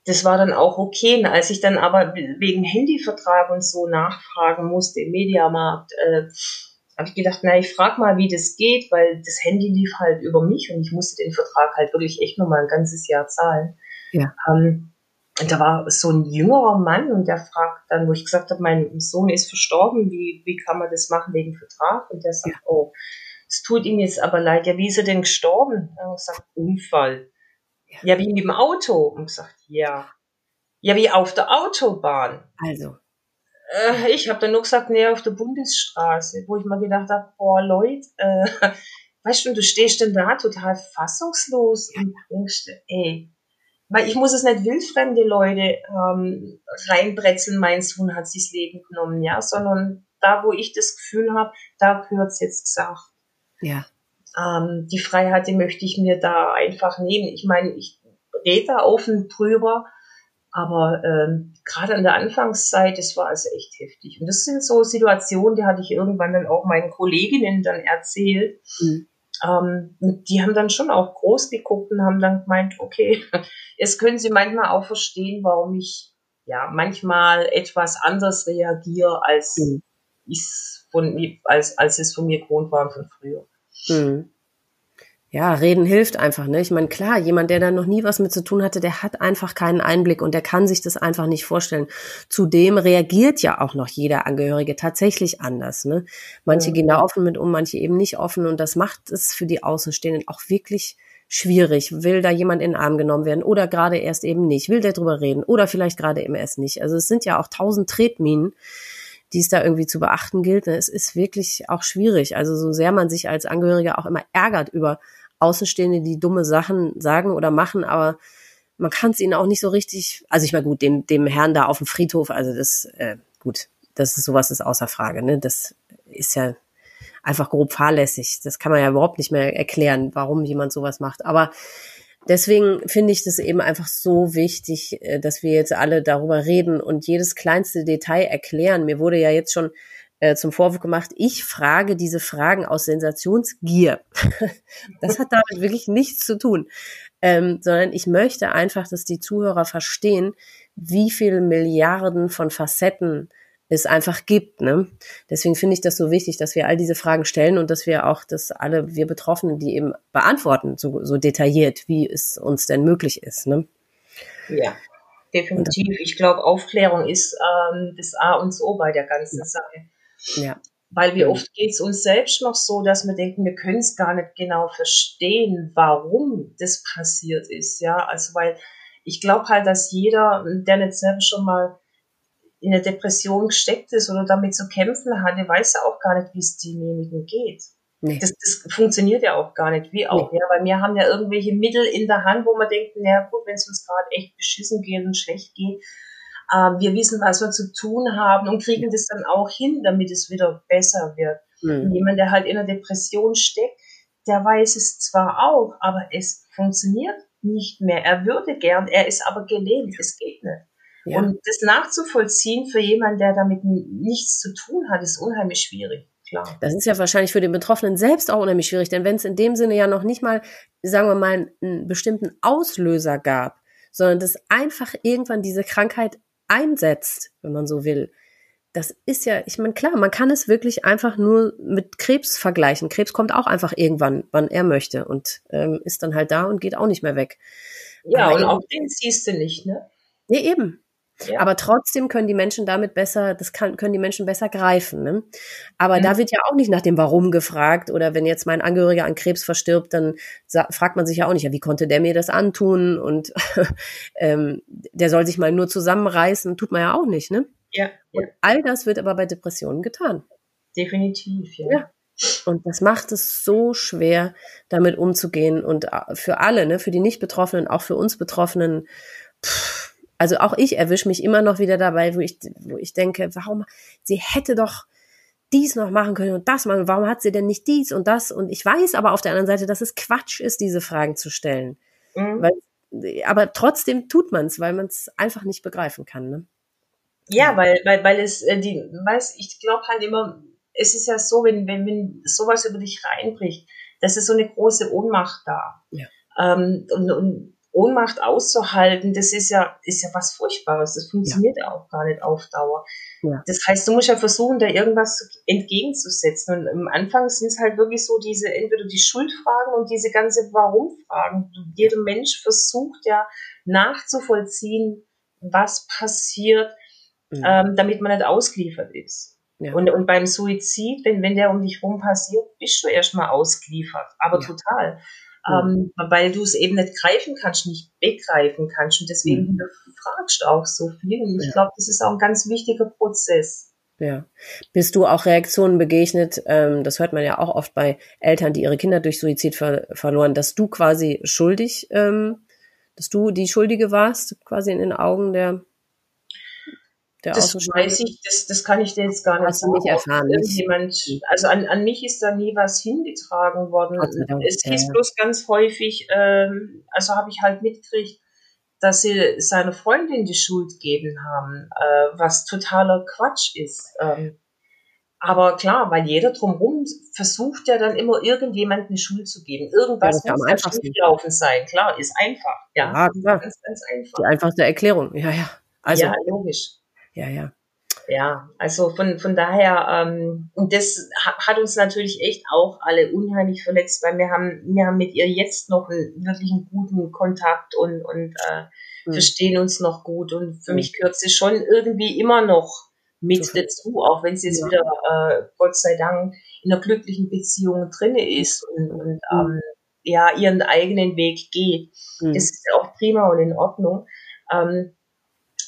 Das war dann auch okay. Als ich dann aber wegen Handyvertrag und so nachfragen musste im Mediamarkt, äh, habe ich gedacht, na, ich frage mal, wie das geht, weil das Handy lief halt über mich und ich musste den Vertrag halt wirklich echt nochmal ein ganzes Jahr zahlen. Ja. Ähm, und da war so ein jüngerer Mann und der fragt dann, wo ich gesagt habe, mein Sohn ist verstorben, wie, wie kann man das machen wegen Vertrag? Und der sagt, ja. oh, es tut ihm jetzt aber leid, ja, wie ist er denn gestorben? Und ich gesagt, Unfall. Ja. ja, wie mit dem Auto. Und gesagt, ja. Ja, wie auf der Autobahn. Also. Äh, ich habe dann nur gesagt, nee, auf der Bundesstraße, wo ich mal gedacht habe, boah, Leute, äh, (laughs) weißt du, du stehst dann da total fassungslos und denkst, ey, weil ich muss es nicht wildfremde Leute ähm, reinbrezeln, mein Sohn hat sich das Leben genommen, ja, sondern da, wo ich das Gefühl habe, da gehört's jetzt gesagt. Ja. Ähm, die Freiheit, die möchte ich mir da einfach nehmen. Ich meine, ich rede da offen drüber, aber ähm, gerade an der Anfangszeit, das war also echt heftig. Und das sind so Situationen, die hatte ich irgendwann dann auch meinen Kolleginnen dann erzählt. Mhm. Ähm, die haben dann schon auch groß geguckt und haben dann gemeint, okay, (laughs) jetzt können sie manchmal auch verstehen, warum ich ja manchmal etwas anders reagiere, als mhm. ich von als, als es von mir gewohnt war von früher. Mhm ja, reden hilft einfach, ne? Ich meine, klar, jemand, der da noch nie was mit zu tun hatte, der hat einfach keinen Einblick und der kann sich das einfach nicht vorstellen. Zudem reagiert ja auch noch jeder Angehörige tatsächlich anders, ne? Manche ja. gehen da offen mit um, manche eben nicht offen und das macht es für die Außenstehenden auch wirklich schwierig. Will da jemand in den Arm genommen werden oder gerade erst eben nicht? Will der drüber reden oder vielleicht gerade eben erst nicht? Also es sind ja auch tausend Tretminen, die es da irgendwie zu beachten gilt. Ne? Es ist wirklich auch schwierig. Also so sehr man sich als Angehöriger auch immer ärgert über Außenstehende, die dumme Sachen sagen oder machen, aber man kann es ihnen auch nicht so richtig, also ich meine, gut, dem, dem Herrn da auf dem Friedhof, also das, äh, gut, das ist sowas ist außer Frage, ne? Das ist ja einfach grob fahrlässig. Das kann man ja überhaupt nicht mehr erklären, warum jemand sowas macht. Aber deswegen finde ich das eben einfach so wichtig, äh, dass wir jetzt alle darüber reden und jedes kleinste Detail erklären. Mir wurde ja jetzt schon äh, zum Vorwurf gemacht, ich frage diese Fragen aus Sensationsgier. (laughs) das hat damit wirklich nichts zu tun, ähm, sondern ich möchte einfach, dass die Zuhörer verstehen, wie viele Milliarden von Facetten es einfach gibt. Ne? Deswegen finde ich das so wichtig, dass wir all diese Fragen stellen und dass wir auch, dass alle wir Betroffenen die eben beantworten, so, so detailliert, wie es uns denn möglich ist. Ne? Ja, definitiv. Ich glaube, Aufklärung ist ähm, das A und O bei der ganzen Sache. Ja. Weil wie oft geht es uns selbst noch so, dass wir denken, wir können es gar nicht genau verstehen, warum das passiert ist. Ja, also weil ich glaube halt, dass jeder, der nicht selber schon mal in eine Depression gesteckt ist oder damit zu kämpfen hatte, weiß ja auch gar nicht, wie es demjenigen geht. Nee. Das, das funktioniert ja auch gar nicht, wie auch, nee. ja, weil wir haben ja irgendwelche Mittel in der Hand, wo man denkt, naja gut, wenn es uns gerade echt beschissen geht und schlecht geht, ähm, wir wissen, was wir zu tun haben und kriegen das dann auch hin, damit es wieder besser wird. Mhm. Jemand, der halt in einer Depression steckt, der weiß es zwar auch, aber es funktioniert nicht mehr. Er würde gern, er ist aber gelähmt, es geht nicht. Ja. Und das nachzuvollziehen für jemanden, der damit nichts zu tun hat, ist unheimlich schwierig. Klar. Das ist ja wahrscheinlich für den Betroffenen selbst auch unheimlich schwierig, denn wenn es in dem Sinne ja noch nicht mal, sagen wir mal, einen bestimmten Auslöser gab, sondern dass einfach irgendwann diese Krankheit einsetzt, wenn man so will. Das ist ja, ich meine, klar, man kann es wirklich einfach nur mit Krebs vergleichen. Krebs kommt auch einfach irgendwann, wann er möchte und ähm, ist dann halt da und geht auch nicht mehr weg. Ja, Aber und auch den siehst du nicht, ne? Nee, eben. Ja. Aber trotzdem können die Menschen damit besser, das kann, können die Menschen besser greifen. Ne? Aber mhm. da wird ja auch nicht nach dem Warum gefragt. Oder wenn jetzt mein Angehöriger an Krebs verstirbt, dann fragt man sich ja auch nicht, ja, wie konnte der mir das antun? Und (laughs) ähm, der soll sich mal nur zusammenreißen, tut man ja auch nicht. Ne? Ja, ja. Und all das wird aber bei Depressionen getan. Definitiv, ja. ja. Und das macht es so schwer, damit umzugehen. Und äh, für alle, ne, für die Nicht-Betroffenen, auch für uns Betroffenen, pff, also auch ich erwische mich immer noch wieder dabei, wo ich, wo ich denke, warum, sie hätte doch dies noch machen können und das machen. Warum hat sie denn nicht dies und das? Und ich weiß aber auf der anderen Seite, dass es Quatsch ist, diese Fragen zu stellen. Mhm. Weil, aber trotzdem tut man es, weil man es einfach nicht begreifen kann. Ne? Ja, weil, weil, weil es äh, die, weiß, ich glaube halt immer, es ist ja so, wenn, wenn, wenn sowas über dich reinbricht, das ist so eine große Ohnmacht da. Ja. Ähm, und, und Ohnmacht auszuhalten, das ist ja, ist ja was Furchtbares. Das funktioniert ja, auch gar nicht auf Dauer. Ja. Das heißt, du musst ja versuchen, da irgendwas entgegenzusetzen. Und am Anfang sind es halt wirklich so diese, entweder die Schuldfragen und diese ganze Warum-Fragen. Jeder Mensch versucht ja nachzuvollziehen, was passiert, mhm. ähm, damit man nicht ausgeliefert ist. Ja. Und, und beim Suizid, wenn, wenn der um dich rum passiert, bist du erstmal ausgeliefert. Aber ja. total. Ähm, weil du es eben nicht greifen kannst, nicht begreifen kannst. Und deswegen mhm. fragst du auch so viel. Und ich glaube, das ist auch ein ganz wichtiger Prozess. Ja. Bist du auch Reaktionen begegnet, ähm, das hört man ja auch oft bei Eltern, die ihre Kinder durch Suizid ver verloren, dass du quasi schuldig, ähm, dass du die Schuldige warst, quasi in den Augen der der das weiß ich, das, das kann ich dir jetzt gar nicht sagen. Nicht erfahren. Irgendjemand, also an, an mich ist da nie was hingetragen worden. Es hieß ja. bloß ganz häufig, ähm, also habe ich halt mitgekriegt, dass sie seiner Freundin die Schuld geben haben, äh, was totaler Quatsch ist. Ähm, aber klar, weil jeder drumherum versucht ja dann immer irgendjemand eine Schuld zu geben. Irgendwas ja, muss ja schieflaufen sein. Klar, ist einfach. Ja, ja klar. Ganz, ganz einfach. Die einfachste Erklärung. Ja, ja. Also, ja, logisch ja, ja. Ja, also von, von daher, ähm, und das hat uns natürlich echt auch alle unheimlich verletzt, weil wir haben, wir haben mit ihr jetzt noch einen wirklich einen guten Kontakt und, und äh, mhm. verstehen uns noch gut. Und für mhm. mich gehört sie schon irgendwie immer noch mit okay. dazu, auch wenn sie jetzt ja. wieder, äh, Gott sei Dank, in einer glücklichen Beziehung drinne ist und, und mhm. ähm, ja, ihren eigenen Weg geht. Mhm. Das ist auch prima und in Ordnung. Ähm,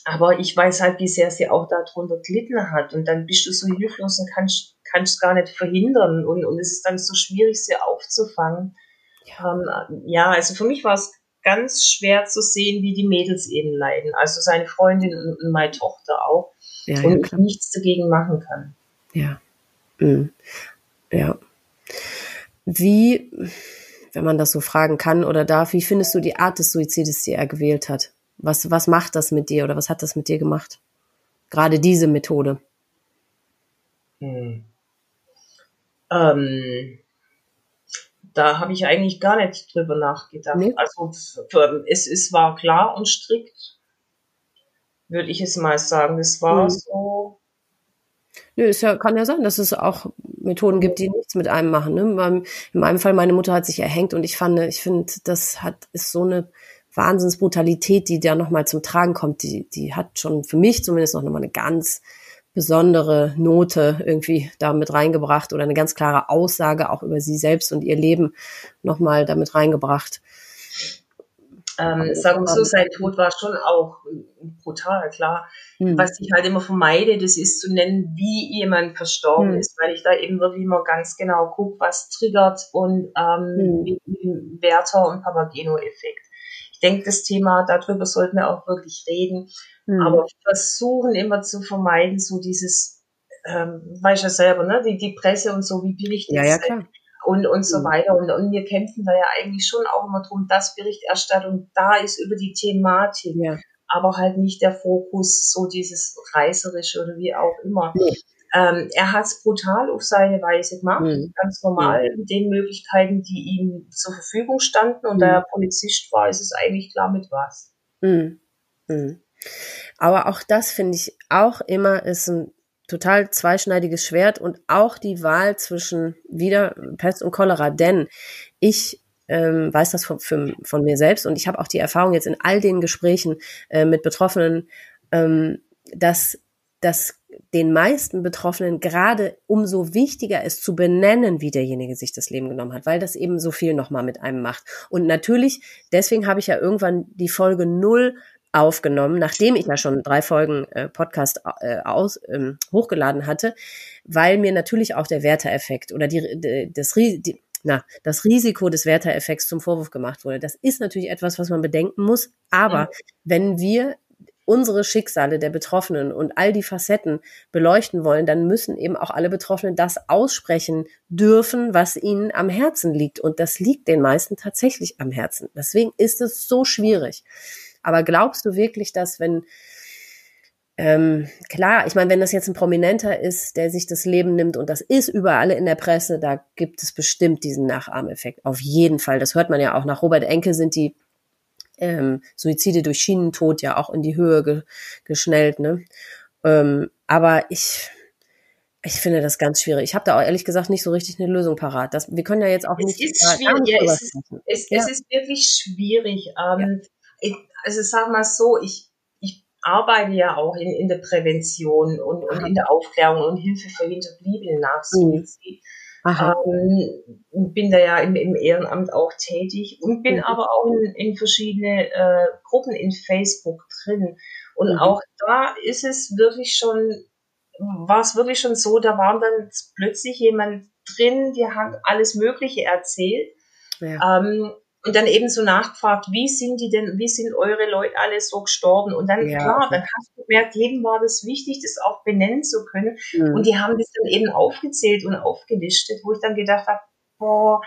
aber ich weiß halt, wie sehr sie auch darunter gelitten hat. Und dann bist du so hilflos und kannst, kannst gar nicht verhindern. Und, und es ist dann so schwierig, sie aufzufangen. Ja, ähm, ja also für mich war es ganz schwer zu sehen, wie die Mädels eben leiden. Also seine Freundin und meine Tochter auch. Ja, und ja, nichts dagegen machen kann. Ja. Mhm. Ja. Wie, wenn man das so fragen kann oder darf, wie findest du die Art des Suizides, die er gewählt hat? Was, was macht das mit dir oder was hat das mit dir gemacht? Gerade diese Methode. Hm. Ähm, da habe ich eigentlich gar nicht drüber nachgedacht. Nee. Also es, es war klar und strikt, würde ich es mal sagen. Es war hm. so. Nö, es ja, kann ja sein, dass es auch Methoden gibt, die nichts mit einem machen. Ne? In meinem Fall, meine Mutter hat sich erhängt und ich fand, ich finde, das hat, ist so eine Wahnsinnsbrutalität, die da nochmal zum Tragen kommt, die, die hat schon für mich zumindest noch nochmal eine ganz besondere Note irgendwie da mit reingebracht oder eine ganz klare Aussage auch über sie selbst und ihr Leben nochmal damit reingebracht. Ähm, sagen wir so, sein Tod war schon auch brutal, klar. Hm. Was ich halt immer vermeide, das ist zu nennen, wie jemand verstorben hm. ist, weil ich da eben wirklich immer ganz genau gucke, was triggert und ähm, hm. Werther und Papageno-Effekt denke, das Thema, darüber sollten wir auch wirklich reden. Mhm. Aber versuchen immer zu vermeiden, so dieses, ähm, weiß ja selber, ne, die, die Presse und so, wie berichtet ja, ja, klar. und, und so mhm. weiter. Und, und wir kämpfen da ja eigentlich schon auch immer drum, dass Berichterstattung da ist über die Thematik. Ja. Aber halt nicht der Fokus, so dieses Reißerische oder wie auch immer. Nee. Ähm, er hat es brutal auf seine Weise gemacht, mhm. ganz normal, mhm. mit den Möglichkeiten, die ihm zur Verfügung standen. Und mhm. da er Polizist war, ist es eigentlich klar mit was. Mhm. mhm. Aber auch das finde ich auch immer ist ein total zweischneidiges Schwert und auch die Wahl zwischen wieder Pest und Cholera. Denn ich ähm, weiß das von, für, von mir selbst und ich habe auch die Erfahrung jetzt in all den Gesprächen äh, mit Betroffenen, ähm, dass das den meisten Betroffenen gerade umso wichtiger ist zu benennen, wie derjenige sich das Leben genommen hat, weil das eben so viel nochmal mit einem macht. Und natürlich, deswegen habe ich ja irgendwann die Folge null aufgenommen, nachdem ich ja schon drei Folgen äh, Podcast äh, aus, ähm, hochgeladen hatte, weil mir natürlich auch der Werteeffekt oder die, die das die, na, das Risiko des Werteeffekts zum Vorwurf gemacht wurde. Das ist natürlich etwas, was man bedenken muss. Aber mhm. wenn wir unsere Schicksale der Betroffenen und all die Facetten beleuchten wollen, dann müssen eben auch alle Betroffenen das aussprechen dürfen, was ihnen am Herzen liegt. Und das liegt den meisten tatsächlich am Herzen. Deswegen ist es so schwierig. Aber glaubst du wirklich, dass wenn ähm, klar, ich meine, wenn das jetzt ein Prominenter ist, der sich das Leben nimmt und das ist überall in der Presse, da gibt es bestimmt diesen Nachahmeffekt. Auf jeden Fall. Das hört man ja auch. Nach Robert Enke sind die ähm, Suizide durch Schienentod ja auch in die Höhe ge geschnellt. Ne? Ähm, aber ich, ich finde das ganz schwierig. Ich habe da auch ehrlich gesagt nicht so richtig eine Lösung parat. Das, wir können ja jetzt auch es nicht. Ist schwierig, ja, es, ist, es, ja. es, ist wirklich schwierig. Ähm, ja. ich, also sag mal so, ich arbeite ja auch in, in der Prävention und, und in der Aufklärung und Hilfe für Hinterbliebene nach Suizid. Ähm, bin da ja im, im, Ehrenamt auch tätig und bin mhm. aber auch in, in verschiedene äh, Gruppen in Facebook drin. Und mhm. auch da ist es wirklich schon, war es wirklich schon so, da war dann plötzlich jemand drin, der hat alles Mögliche erzählt. Ja. Ähm, und dann eben so nachgefragt, wie sind die denn, wie sind eure Leute alle so gestorben? Und dann, ja, klar, okay. dann hast du gemerkt, jedem war das wichtig, das auch benennen zu können. Mhm. Und die haben das dann eben aufgezählt und aufgelistet, wo ich dann gedacht habe, boah,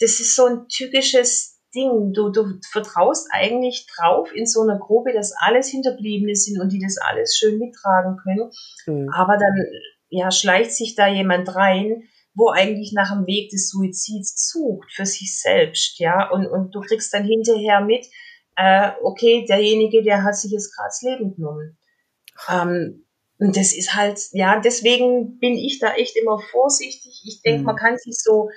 das ist so ein typisches Ding. Du, du vertraust eigentlich drauf in so einer Gruppe, dass alles Hinterbliebene sind und die das alles schön mittragen können. Mhm. Aber dann, ja, schleicht sich da jemand rein, wo eigentlich nach dem Weg des Suizids sucht für sich selbst, ja, und, und du kriegst dann hinterher mit, äh, okay, derjenige, der hat sich jetzt gerade das Leben genommen. Ähm, und das ist halt, ja, deswegen bin ich da echt immer vorsichtig. Ich denke, mhm. man kann sich so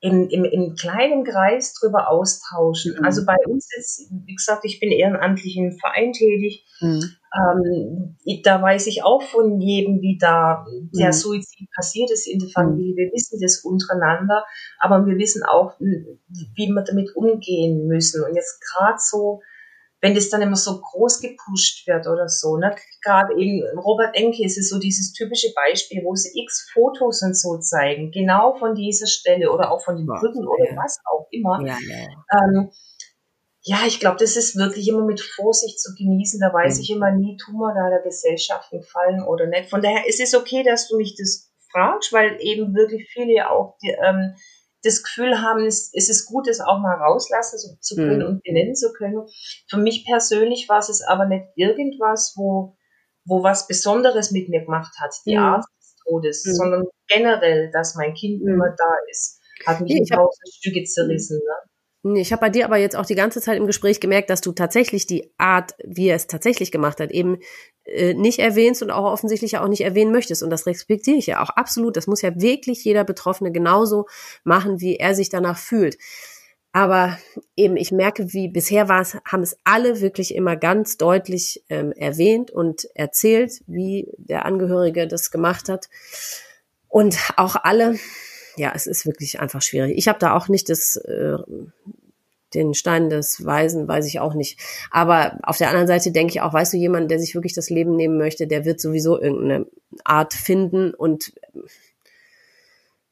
im, im, im kleinen Kreis drüber austauschen. Mhm. Also bei uns ist, wie gesagt, ich bin ehrenamtlich im Verein tätig. Mhm. Ähm, da weiß ich auch von jedem, wie da der mhm. Suizid passiert ist in der Familie. Mhm. Wir wissen das untereinander, aber wir wissen auch, wie wir damit umgehen müssen. Und jetzt gerade so, wenn das dann immer so groß gepusht wird oder so, ne? Gerade eben Robert Enke ist es so dieses typische Beispiel, wo sie x Fotos und so zeigen, genau von dieser Stelle oder auch von den Brücken oder ja. was auch immer. Ja, ja. Ähm, ja, ich glaube, das ist wirklich immer mit Vorsicht zu genießen. Da weiß mhm. ich immer nie, tun wir da der Gesellschaft gefallen oder nicht. Von daher ist es okay, dass du mich das fragst, weil eben wirklich viele auch die, ähm, das Gefühl haben, es, es ist gut, es auch mal rauslassen zu können mhm. und benennen zu können. Für mich persönlich war es aber nicht irgendwas, wo, wo was Besonderes mit mir gemacht hat, die mhm. Art des Todes, mhm. sondern generell, dass mein Kind mhm. immer da ist, hat mich nee, tausend Stücke zerrissen. Ne? Ich habe bei dir aber jetzt auch die ganze Zeit im Gespräch gemerkt, dass du tatsächlich die Art, wie er es tatsächlich gemacht hat, eben äh, nicht erwähnst und auch offensichtlich auch nicht erwähnen möchtest. Und das respektiere ich ja auch absolut. Das muss ja wirklich jeder Betroffene genauso machen, wie er sich danach fühlt. Aber eben, ich merke, wie bisher war es, haben es alle wirklich immer ganz deutlich ähm, erwähnt und erzählt, wie der Angehörige das gemacht hat. Und auch alle ja, es ist wirklich einfach schwierig. Ich habe da auch nicht das, äh, den Stein des Weisen, weiß ich auch nicht. Aber auf der anderen Seite denke ich auch, weißt du, jemand, der sich wirklich das Leben nehmen möchte, der wird sowieso irgendeine Art finden und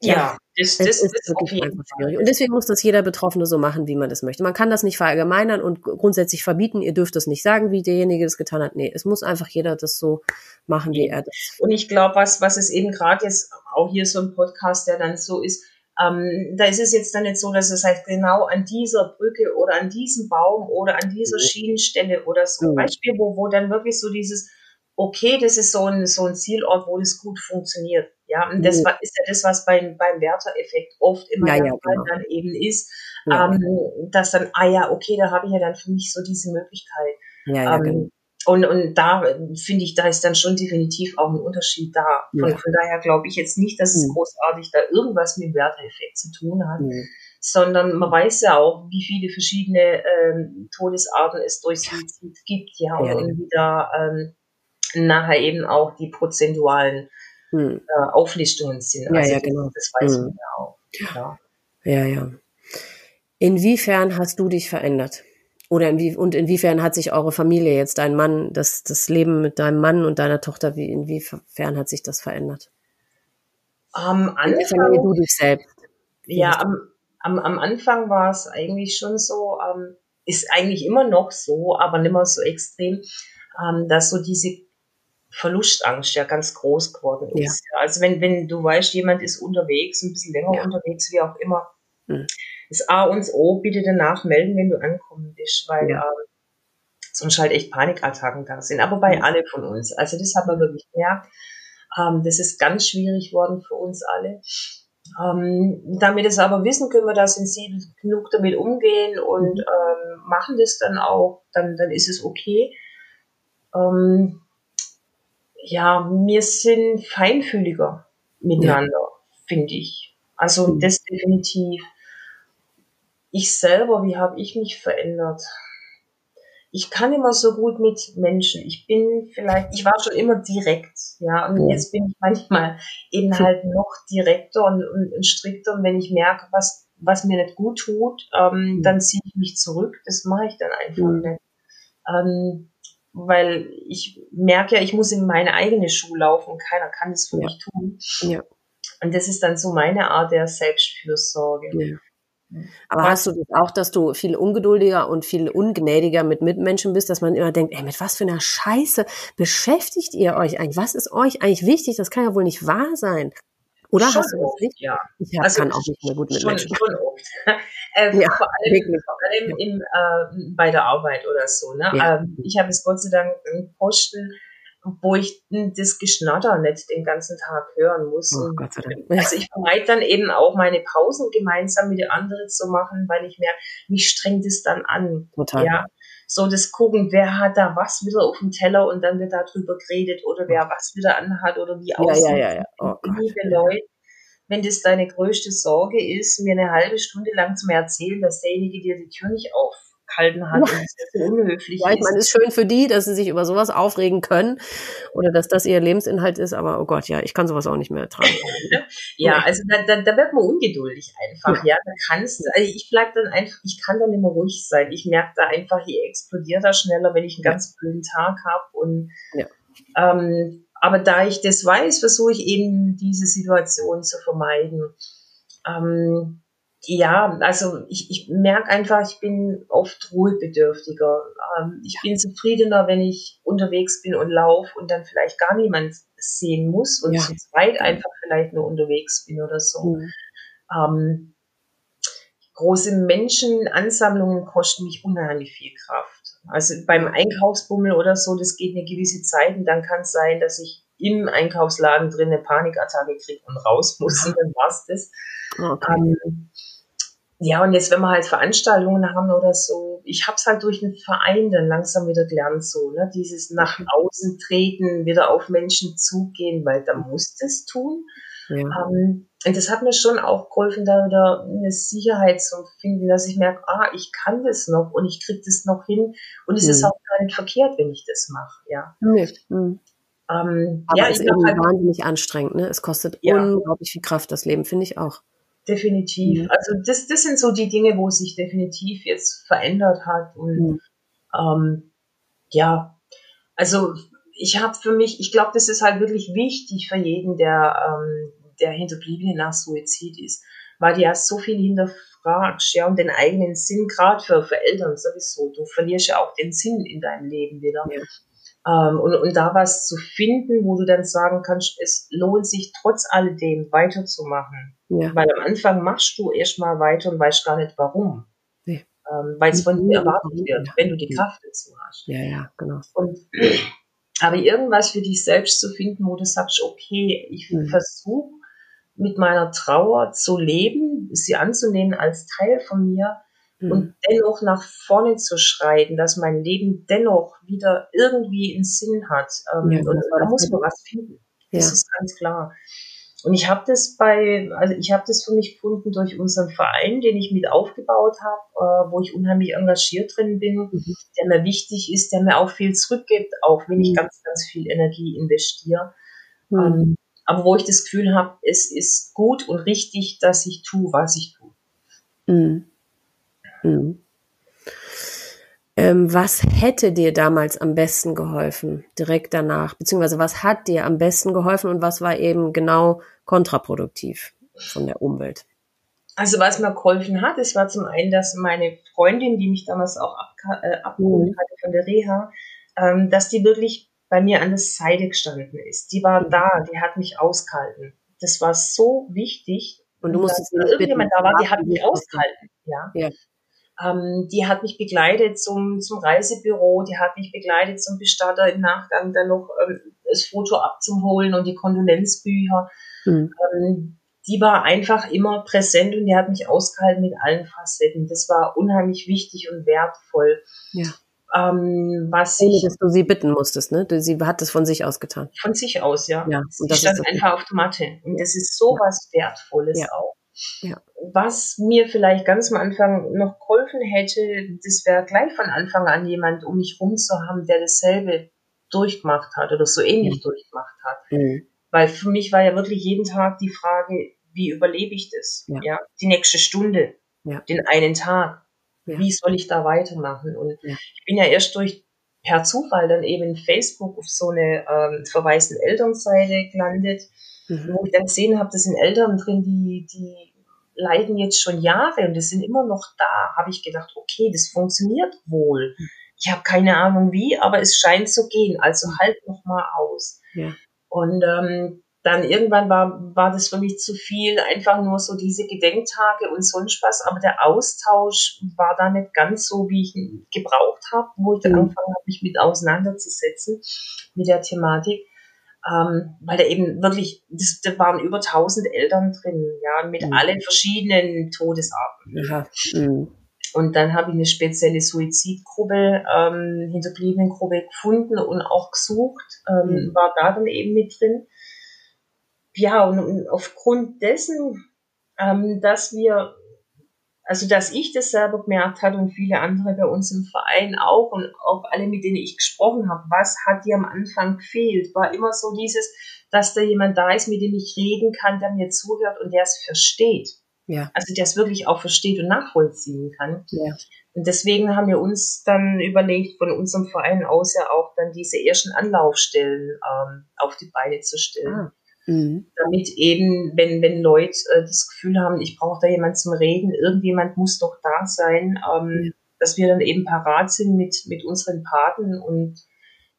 ja, ja das, das, ist das wirklich einfach schwierig. Und deswegen muss das jeder Betroffene so machen, wie man das möchte. Man kann das nicht verallgemeinern und grundsätzlich verbieten. Ihr dürft das nicht sagen, wie derjenige das getan hat. Nee, es muss einfach jeder das so machen, wie er das. Und ich glaube, was, was es eben gerade jetzt auch hier so ein Podcast, der dann so ist, ähm, da ist es jetzt dann nicht so, dass es halt genau an dieser Brücke oder an diesem Baum oder an dieser Schienenstelle oder so mhm. Beispiel, wo, wo dann wirklich so dieses, okay, das ist so ein, so ein Zielort, wo das gut funktioniert. Ja, und das mhm. war, ist ja das, was beim, beim Werter-Effekt oft immer ja, ja, genau. dann eben ist, ja. ähm, dass dann, ah ja, okay, da habe ich ja dann für mich so diese Möglichkeit. Ja, ja, ähm, genau. Und, und da finde ich, da ist dann schon definitiv auch ein Unterschied da. Von, ja. von daher glaube ich jetzt nicht, dass es mhm. großartig da irgendwas mit dem Werteeffekt zu tun hat, mhm. sondern man weiß ja auch, wie viele verschiedene ähm, Todesarten es durch Suizid gibt, ja, und, ja. und wie da ähm, nachher eben auch die prozentualen mhm. äh, Auflistungen sind. Also ja, ja, genau. Das weiß man ja auch. Ja. ja, ja. Inwiefern hast du dich verändert? Oder inwie und inwiefern hat sich eure Familie jetzt, dein Mann, das, das Leben mit deinem Mann und deiner Tochter, wie, inwiefern hat sich das verändert? Am Anfang. Du dich selbst. Ja, am, am, am Anfang war es eigentlich schon so, ähm, ist eigentlich immer noch so, aber nicht mehr so extrem. ähm, dass so diese Verlustangst ja ganz groß geworden ist. Ja. Also wenn, wenn du weißt, jemand ist unterwegs, ein bisschen länger ja. unterwegs, wie auch immer, mhm. ist A und O, bitte danach melden, wenn du ankommen bist, weil ja. ähm, sonst halt echt Panikattacken da sind. Aber bei mhm. alle von uns. Also das hat man wirklich gemerkt. Ähm, das ist ganz schwierig worden für uns alle. Ähm, damit es aber wissen, können wir da sensibel genug damit umgehen und mhm. ähm, machen das dann auch, dann, dann ist es okay. Ähm, ja, wir sind feinfühliger miteinander, ja. finde ich. Also mhm. das definitiv. Ich selber, wie habe ich mich verändert? ich kann immer so gut mit Menschen. Ich bin vielleicht, ich war schon immer direkt, ja, und jetzt bin ich manchmal eben halt noch direkter und, und, und strikter. Und wenn ich merke, was, was mir nicht gut tut, ähm, dann ziehe ich mich zurück. Das mache ich dann einfach mhm. nicht. Ähm, weil ich merke ja, ich muss in meine eigene Schuhe laufen. Keiner kann das für ja. mich tun. Ja. Und das ist dann so meine Art der Selbstfürsorge. Ja. Aber was? hast du das auch, dass du viel ungeduldiger und viel ungnädiger mit Mitmenschen bist, dass man immer denkt, ey, mit was für einer Scheiße beschäftigt ihr euch eigentlich? Was ist euch eigentlich wichtig? Das kann ja wohl nicht wahr sein. Oder schon hast du das nicht? Ja. Ich also kann auch nicht mehr gut mit schon, Menschen. Schon oft. (laughs) ähm, ja, vor allem, vor allem im, äh, bei der Arbeit oder so. Ne? Ja. Ähm, ich habe jetzt Gott sei Dank einen Posten, wo ich das Geschnatter nicht den ganzen Tag hören muss. Oh, Gott sei Dank. (laughs) Also ich vermeide dann eben auch meine Pausen gemeinsam mit den anderen zu machen, weil ich merke, mich strengt es dann an. Total. Ja. So das Gucken, wer hat da was wieder auf dem Teller und dann wird da drüber geredet oder wer was wieder anhat oder wie aussieht. Ja, ja, ja. Oh, Liebe Leute, wenn das deine größte Sorge ist, mir eine halbe Stunde lang zu mir erzählen, dass derjenige dir die Tür nicht auf hat ja. und (laughs) so unhöflich ja, ich meine, es ist schön für die, dass sie sich über sowas aufregen können oder dass das ihr Lebensinhalt ist, aber oh Gott, ja, ich kann sowas auch nicht mehr ertragen. (laughs) ja, also da, da, da wird man ungeduldig einfach, ja, ja da kannst also ich bleib dann einfach, ich kann dann immer ruhig sein. Ich merke da einfach, ich explodiere da schneller, wenn ich einen ganz blöden Tag habe und ja. ähm, aber da ich das weiß, versuche ich eben diese Situation zu vermeiden. Ähm, ja, also ich, ich merke einfach, ich bin oft ruhebedürftiger. Ähm, ich bin zufriedener, wenn ich unterwegs bin und laufe und dann vielleicht gar niemand sehen muss und ja. zu zweit einfach vielleicht nur unterwegs bin oder so. Mhm. Ähm, große Menschenansammlungen kosten mich unheimlich viel Kraft. Also beim Einkaufsbummel oder so, das geht eine gewisse Zeit und dann kann es sein, dass ich im Einkaufsladen drin eine Panikattacke kriege und raus muss und dann war's das. Okay. Ähm, ja, und jetzt, wenn wir halt Veranstaltungen haben oder so, ich habe es halt durch den Verein dann langsam wieder gelernt, so, ne, dieses nach außen treten, wieder auf Menschen zugehen, weil da muss das tun. Ja. Ähm, und das hat mir schon auch geholfen, da wieder eine Sicherheit zu finden, dass ich merke, ah, ich kann das noch und ich kriege das noch hin und es mhm. ist auch gar nicht verkehrt, wenn ich das mache, ja. Nee. Mhm. Ähm, Aber ja, es ist eben halt, wahnsinnig anstrengend, ne? Es kostet ja. unglaublich viel Kraft, das Leben, finde ich auch. Definitiv. Mhm. Also das, das sind so die Dinge, wo sich definitiv jetzt verändert hat. Und mhm. ähm, ja, also ich habe für mich, ich glaube, das ist halt wirklich wichtig für jeden, der, ähm, der Hinterbliebene nach Suizid ist, weil du ja so viel hinterfragst, ja, und den eigenen Sinn, gerade für, für Eltern sowieso. Du verlierst ja auch den Sinn in deinem Leben wieder. Ja. Ähm, und, und da was zu finden, wo du dann sagen kannst, es lohnt sich trotz alledem weiterzumachen. Ja. Weil am Anfang machst du erstmal weiter und weißt gar nicht warum. Ja. Ähm, Weil es von dir erwartet wird, wenn du die Kraft dazu hast. Ja, ja, genau. Und, aber irgendwas für dich selbst zu finden, wo du sagst, okay, ich mhm. versuche mit meiner Trauer zu leben, sie anzunehmen als Teil von mir mhm. und dennoch nach vorne zu schreiten, dass mein Leben dennoch wieder irgendwie einen Sinn hat. Ähm, ja, und da muss man was finden. Das ist ganz klar. Und ich habe das bei, also ich habe das für mich gefunden durch unseren Verein, den ich mit aufgebaut habe, äh, wo ich unheimlich engagiert drin bin, mhm. der mir wichtig ist, der mir auch viel zurückgibt, auch wenn ich mhm. ganz, ganz viel Energie investiere. Mhm. Ähm, aber wo ich das Gefühl habe, es ist gut und richtig, dass ich tue, was ich tue. Mhm. Mhm. Ähm, was hätte dir damals am besten geholfen, direkt danach? Beziehungsweise was hat dir am besten geholfen und was war eben genau kontraproduktiv von der Umwelt? Also was mir geholfen hat, es war zum einen, dass meine Freundin, die mich damals auch ab, äh, abgeholt mhm. hatte von der Reha, ähm, dass die wirklich bei mir an der Seite gestanden ist. Die war da, die hat mich ausgehalten. Das war so wichtig. Und du musstest dass irgendjemand da war, die hat mich ausgehalten. Ja. ja. Ähm, die hat mich begleitet zum, zum Reisebüro, die hat mich begleitet zum Bestatter im Nachgang, dann noch ähm, das Foto abzuholen und die Kondolenzbücher. Mhm. Ähm, die war einfach immer präsent und die hat mich ausgehalten mit allen Facetten. Das war unheimlich wichtig und wertvoll. Ja. Ähm, was ich, dass du sie bitten musstest, ne? Sie hat das von sich aus getan. Von sich aus, ja. ja und das stand einfach auf der Matte. Und das ist so ja. was Wertvolles ja. auch. Ja. Was mir vielleicht ganz am Anfang noch geholfen hätte, das wäre gleich von Anfang an jemand um mich rum zu haben, der dasselbe durchgemacht hat oder so ähnlich mhm. durchgemacht hat. Mhm. Weil für mich war ja wirklich jeden Tag die Frage, wie überlebe ich das? Ja. ja? Die nächste Stunde, ja. den einen Tag. Ja. Wie soll ich da weitermachen? Und ich bin ja erst durch per Zufall dann eben Facebook auf so eine ähm, verwaisten Elternseite gelandet, mhm. wo ich dann gesehen habe, das sind Eltern drin, die, die leiden jetzt schon Jahre und die sind immer noch da. Habe ich gedacht, okay, das funktioniert wohl. Mhm. Ich habe keine Ahnung wie, aber es scheint zu gehen. Also halt noch mal aus. Ja. Und ähm, dann irgendwann war, war das für mich zu viel, einfach nur so diese Gedenktage und sonst was, aber der Austausch war da nicht ganz so, wie ich ihn gebraucht habe, wo ich dann mhm. angefangen habe, mich mit auseinanderzusetzen mit der Thematik. Ähm, weil da eben wirklich, das, da waren über 1000 Eltern drin, ja, mit mhm. allen verschiedenen Todesarten. Ja. Mhm. Und dann habe ich eine spezielle Suizidgruppe, ähm, Hinterbliebenengruppe gefunden und auch gesucht, ähm, mhm. war da dann eben mit drin ja, und aufgrund dessen, ähm, dass wir, also dass ich das selber gemerkt habe und viele andere bei uns im Verein auch und auch alle, mit denen ich gesprochen habe, was hat dir am Anfang gefehlt, war immer so dieses, dass da jemand da ist, mit dem ich reden kann, der mir zuhört und der es versteht. Ja. Also der es wirklich auch versteht und nachvollziehen kann. Ja. Und deswegen haben wir uns dann überlegt, von unserem Verein aus ja auch dann diese ersten Anlaufstellen ähm, auf die Beine zu stellen. Ah. Mhm. Damit eben, wenn, wenn Leute äh, das Gefühl haben, ich brauche da jemand zum Reden, irgendjemand muss doch da sein, ähm, mhm. dass wir dann eben parat sind mit, mit unseren Paten und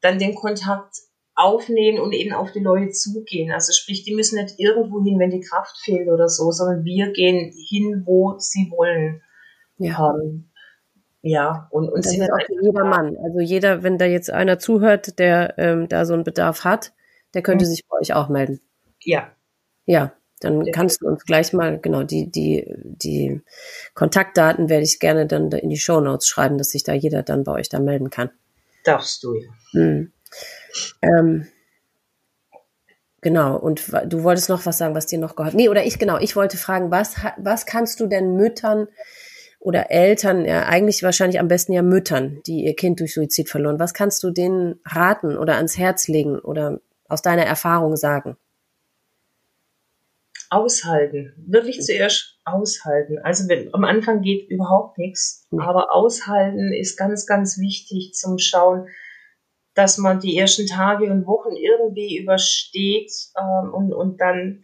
dann den Kontakt aufnehmen und eben auf die Leute zugehen. Also sprich, die müssen nicht irgendwo hin, wenn die Kraft fehlt oder so, sondern wir gehen hin, wo sie wollen. Ja. Ähm, ja, und, und das ist auch für jeder Mann. Also jeder, wenn da jetzt einer zuhört, der ähm, da so einen Bedarf hat, der könnte mhm. sich bei euch auch melden. Ja. Ja, dann kannst du uns gleich mal, genau, die, die, die Kontaktdaten werde ich gerne dann in die Show Notes schreiben, dass sich da jeder dann bei euch da melden kann. Darfst du, ja. Hm. Ähm, genau, und du wolltest noch was sagen, was dir noch geholfen Nee, oder ich, genau, ich wollte fragen, was, was kannst du denn Müttern oder Eltern, ja, eigentlich wahrscheinlich am besten ja Müttern, die ihr Kind durch Suizid verloren, was kannst du denen raten oder ans Herz legen oder aus deiner Erfahrung sagen? Aushalten. Wirklich zuerst aushalten. Also wenn, am Anfang geht überhaupt nichts, aber aushalten ist ganz, ganz wichtig zum Schauen, dass man die ersten Tage und Wochen irgendwie übersteht ähm, und, und dann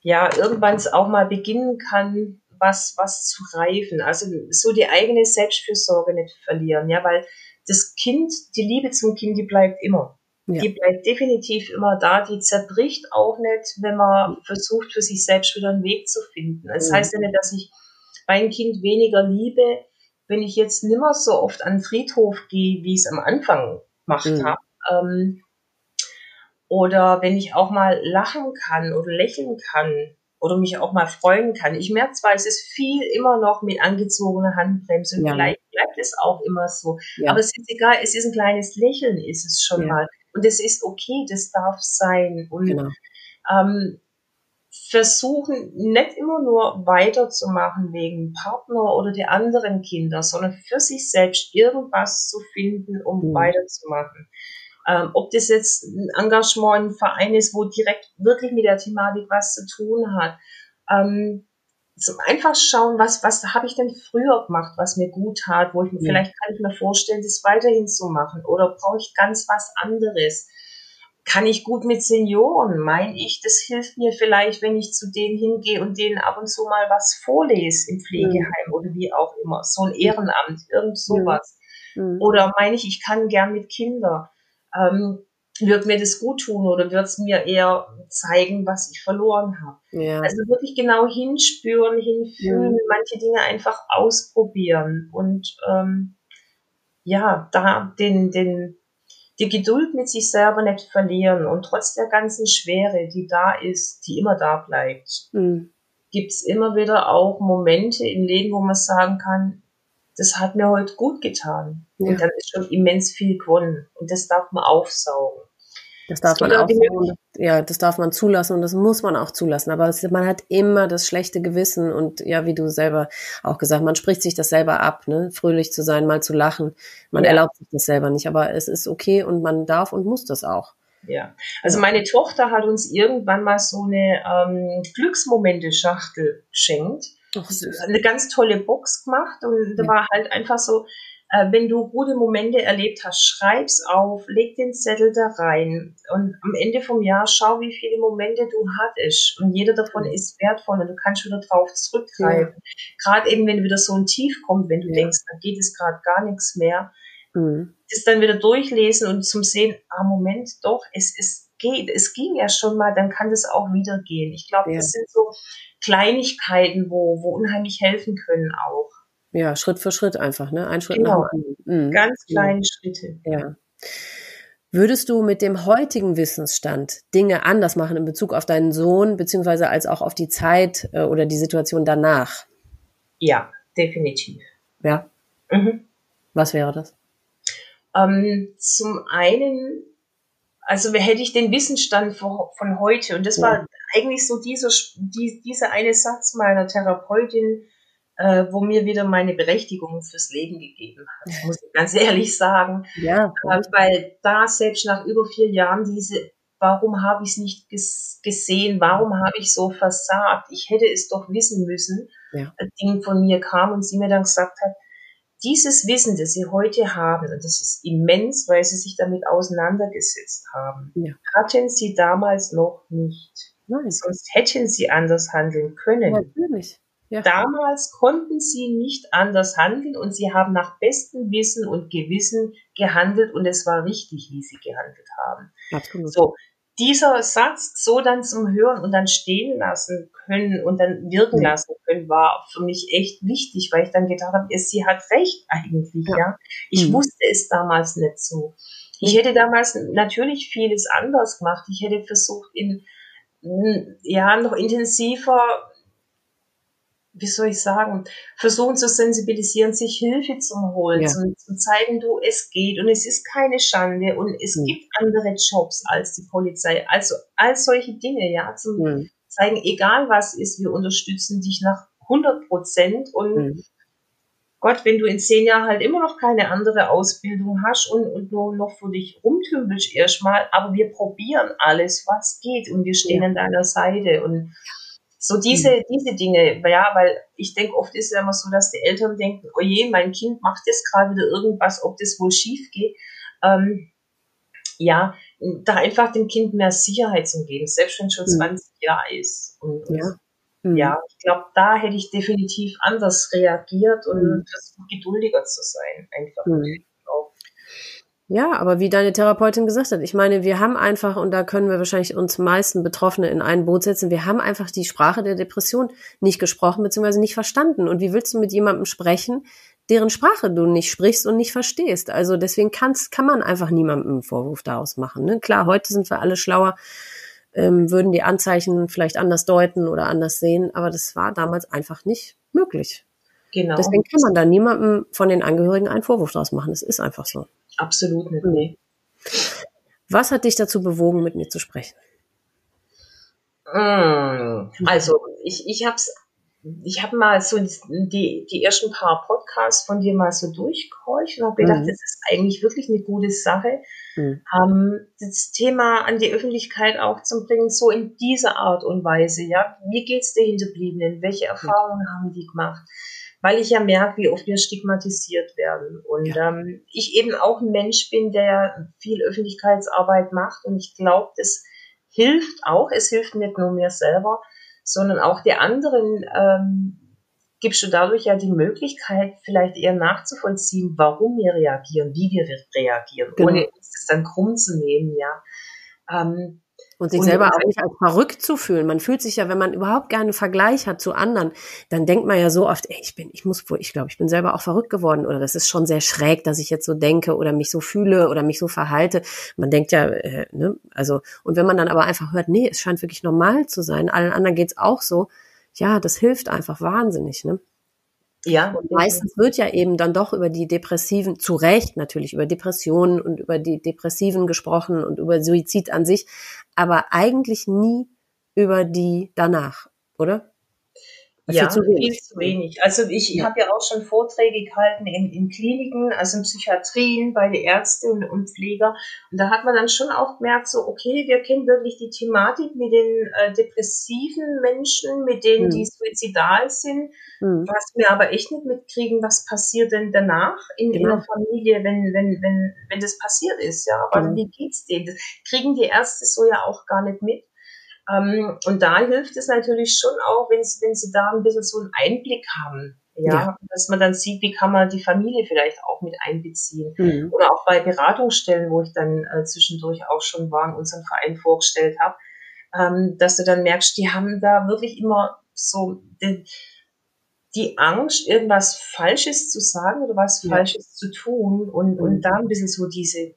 ja irgendwann auch mal beginnen kann, was, was zu reifen. Also so die eigene Selbstfürsorge nicht verlieren, ja, weil das Kind, die Liebe zum Kind, die bleibt immer. Ja. Die bleibt definitiv immer da, die zerbricht auch nicht, wenn man versucht, für sich selbst wieder einen Weg zu finden. Das mhm. heißt ja nicht, dass ich mein Kind weniger liebe, wenn ich jetzt nimmer so oft an den Friedhof gehe, wie ich es am Anfang gemacht mhm. habe. Ähm, oder wenn ich auch mal lachen kann oder lächeln kann oder mich auch mal freuen kann. Ich merke zwar, es ist viel immer noch mit angezogener Handbremse und ja. vielleicht bleibt es auch immer so. Ja. Aber es ist egal, es ist ein kleines Lächeln, ist es schon ja. mal. Und es ist okay, das darf sein. Und genau. ähm, versuchen nicht immer nur weiterzumachen wegen Partner oder die anderen Kinder, sondern für sich selbst irgendwas zu finden, um mhm. weiterzumachen. Ähm, ob das jetzt ein Engagement, ein Verein ist, wo direkt wirklich mit der Thematik was zu tun hat. Ähm, zum einfach schauen, was, was habe ich denn früher gemacht, was mir gut tat, wo ich mir, ja. vielleicht kann ich mir vorstellen, das weiterhin zu machen oder brauche ich ganz was anderes? Kann ich gut mit Senioren? Meine ich, das hilft mir vielleicht, wenn ich zu denen hingehe und denen ab und zu mal was vorlese im Pflegeheim mhm. oder wie auch immer. So ein Ehrenamt, irgend sowas. Mhm. Oder meine ich, ich kann gern mit Kindern. Ähm, wird mir das gut tun oder wird es mir eher zeigen, was ich verloren habe? Ja. Also wirklich genau hinspüren, hinfühlen, mhm. manche Dinge einfach ausprobieren und ähm, ja, da den, den, die Geduld mit sich selber nicht verlieren und trotz der ganzen Schwere, die da ist, die immer da bleibt, mhm. gibt es immer wieder auch Momente im Leben, wo man sagen kann, das hat mir heute gut getan. Ja. Und dann ist schon immens viel gewonnen. Und das darf man aufsaugen. Das darf man auch, ja, das darf man zulassen und das muss man auch zulassen. Aber es, man hat immer das schlechte Gewissen und ja, wie du selber auch gesagt, man spricht sich das selber ab, ne? fröhlich zu sein, mal zu lachen. Man ja. erlaubt sich das selber nicht, aber es ist okay und man darf und muss das auch. Ja, also meine Tochter hat uns irgendwann mal so eine ähm, Glücksmomente-Schachtel geschenkt. Ach, eine ganz tolle Box gemacht und da ja. war halt einfach so, äh, wenn du gute Momente erlebt hast, schreib's auf, leg den Zettel da rein und am Ende vom Jahr schau, wie viele Momente du hattest und jeder davon ist wertvoll und du kannst wieder drauf zurückgreifen. Ja. Gerade eben, wenn wieder so ein Tief kommt, wenn du ja. denkst, da geht es gerade gar nichts mehr, mhm. das dann wieder durchlesen und zum Sehen, ah Moment, doch, es, es geht, es ging ja schon mal, dann kann das auch wieder gehen. Ich glaube, ja. das sind so Kleinigkeiten, wo, wo unheimlich helfen können auch. Ja, Schritt für Schritt einfach, ne? Ein Schritt genau. nach. Mhm. Ganz kleine Schritte. Ja. Würdest du mit dem heutigen Wissensstand Dinge anders machen in Bezug auf deinen Sohn, beziehungsweise als auch auf die Zeit äh, oder die Situation danach? Ja, definitiv. Ja. Mhm. Was wäre das? Ähm, zum einen, also hätte ich den Wissensstand von heute, und das war eigentlich so dieser, die, dieser eine Satz meiner Therapeutin, äh, wo mir wieder meine Berechtigung fürs Leben gegeben hat, muss ich ganz ehrlich sagen. Ja. Äh, weil da selbst nach über vier Jahren diese, warum habe ich es nicht ges gesehen, warum habe ich so versagt, ich hätte es doch wissen müssen, ja. Ding von mir kam und sie mir dann gesagt hat, dieses Wissen, das Sie heute haben, und das ist immens, weil Sie sich damit auseinandergesetzt haben, ja. hatten Sie damals noch nicht. Nein. Sonst hätten Sie anders handeln können. Natürlich. Ja. Damals konnten sie nicht anders handeln und sie haben nach bestem Wissen und Gewissen gehandelt und es war richtig, wie sie gehandelt haben. Absolut. So, dieser Satz so dann zum Hören und dann stehen lassen können und dann wirken lassen können, war für mich echt wichtig, weil ich dann gedacht habe, sie hat recht eigentlich, ja. ja. Ich mhm. wusste es damals nicht so. Ich hätte damals natürlich vieles anders gemacht. Ich hätte versucht, in ja, noch intensiver wie soll ich sagen, versuchen zu sensibilisieren, sich Hilfe zu holen, ja. zu, zu, zeigen, du, es geht und es ist keine Schande und es mhm. gibt andere Jobs als die Polizei. Also all solche Dinge, ja, zum mhm. zeigen, egal was ist, wir unterstützen dich nach 100 Prozent und mhm. Gott, wenn du in zehn Jahren halt immer noch keine andere Ausbildung hast und, und nur noch für dich rumtümpelst erstmal, aber wir probieren alles, was geht und wir stehen ja. an deiner Seite und so diese, mhm. diese Dinge, ja, weil ich denke, oft ist es immer so, dass die Eltern denken, oh je, mein Kind macht jetzt gerade wieder irgendwas, ob das wohl schief geht. Ähm, ja, da einfach dem Kind mehr Sicherheit zu geben, selbst wenn es schon 20 mhm. Jahre ist. Und, ja. Mhm. ja, ich glaube, da hätte ich definitiv anders reagiert und mhm. versucht, geduldiger zu sein, einfach. Ja, aber wie deine Therapeutin gesagt hat, ich meine, wir haben einfach, und da können wir wahrscheinlich uns meisten Betroffene in ein Boot setzen, wir haben einfach die Sprache der Depression nicht gesprochen bzw. nicht verstanden. Und wie willst du mit jemandem sprechen, deren Sprache du nicht sprichst und nicht verstehst? Also deswegen kann's, kann man einfach niemandem einen Vorwurf daraus machen. Ne? Klar, heute sind wir alle schlauer, ähm, würden die Anzeichen vielleicht anders deuten oder anders sehen, aber das war damals einfach nicht möglich. Genau. Deswegen kann man da niemandem von den Angehörigen einen Vorwurf daraus machen. Es ist einfach so. Absolut nicht, nee. Was hat dich dazu bewogen, mit mir zu sprechen? Mm, also, ich, ich habe ich hab mal so die, die ersten paar Podcasts von dir mal so durchgehorcht und habe gedacht, mhm. das ist eigentlich wirklich eine gute Sache, mhm. ähm, das Thema an die Öffentlichkeit auch zu bringen, so in dieser Art und Weise. Ja, wie geht's der Hinterbliebenen? Welche mhm. Erfahrungen mhm. haben die gemacht? Weil ich ja merke, wie oft wir stigmatisiert werden. Und ja. ähm, ich eben auch ein Mensch bin, der viel Öffentlichkeitsarbeit macht. Und ich glaube, das hilft auch. Es hilft nicht nur mir selber, sondern auch der anderen ähm, gibst du dadurch ja die Möglichkeit, vielleicht eher nachzuvollziehen, warum wir reagieren, wie wir reagieren, genau. ohne uns das dann krumm zu nehmen, ja. Ähm, und sich und selber auch nicht als verrückt zu fühlen. Man fühlt sich ja, wenn man überhaupt gerne einen Vergleich hat zu anderen, dann denkt man ja so oft, ey, ich bin, ich muss wohl, ich glaube, ich bin selber auch verrückt geworden oder das ist schon sehr schräg, dass ich jetzt so denke oder mich so fühle oder mich so verhalte. Man denkt ja, äh, ne, also, und wenn man dann aber einfach hört, nee, es scheint wirklich normal zu sein, allen anderen geht's auch so, ja, das hilft einfach wahnsinnig, ne? Ja. Und meistens wird ja eben dann doch über die Depressiven, zu Recht natürlich, über Depressionen und über die Depressiven gesprochen und über Suizid an sich, aber eigentlich nie über die danach, oder? Ja, viel zu wenig. Viel zu wenig. Also ich ja. habe ja auch schon Vorträge gehalten in, in Kliniken, also in Psychiatrien bei den Ärzten und, und Pfleger. Und da hat man dann schon auch gemerkt, so, okay, wir kennen wirklich die Thematik mit den äh, depressiven Menschen, mit denen, mhm. die suizidal sind, mhm. was wir aber echt nicht mitkriegen, was passiert denn danach in, genau. in der Familie, wenn, wenn, wenn, wenn das passiert ist, ja. Aber genau. wie geht's denen? Das kriegen die Ärzte so ja auch gar nicht mit. Ähm, und da hilft es natürlich schon auch, wenn, sie da ein bisschen so einen Einblick haben. Ja, ja, dass man dann sieht, wie kann man die Familie vielleicht auch mit einbeziehen. Mhm. Oder auch bei Beratungsstellen, wo ich dann äh, zwischendurch auch schon war und unseren Verein vorgestellt habe, ähm, dass du dann merkst, die haben da wirklich immer so die, die Angst, irgendwas Falsches zu sagen oder was ja. Falsches zu tun und, mhm. und da ein bisschen so diese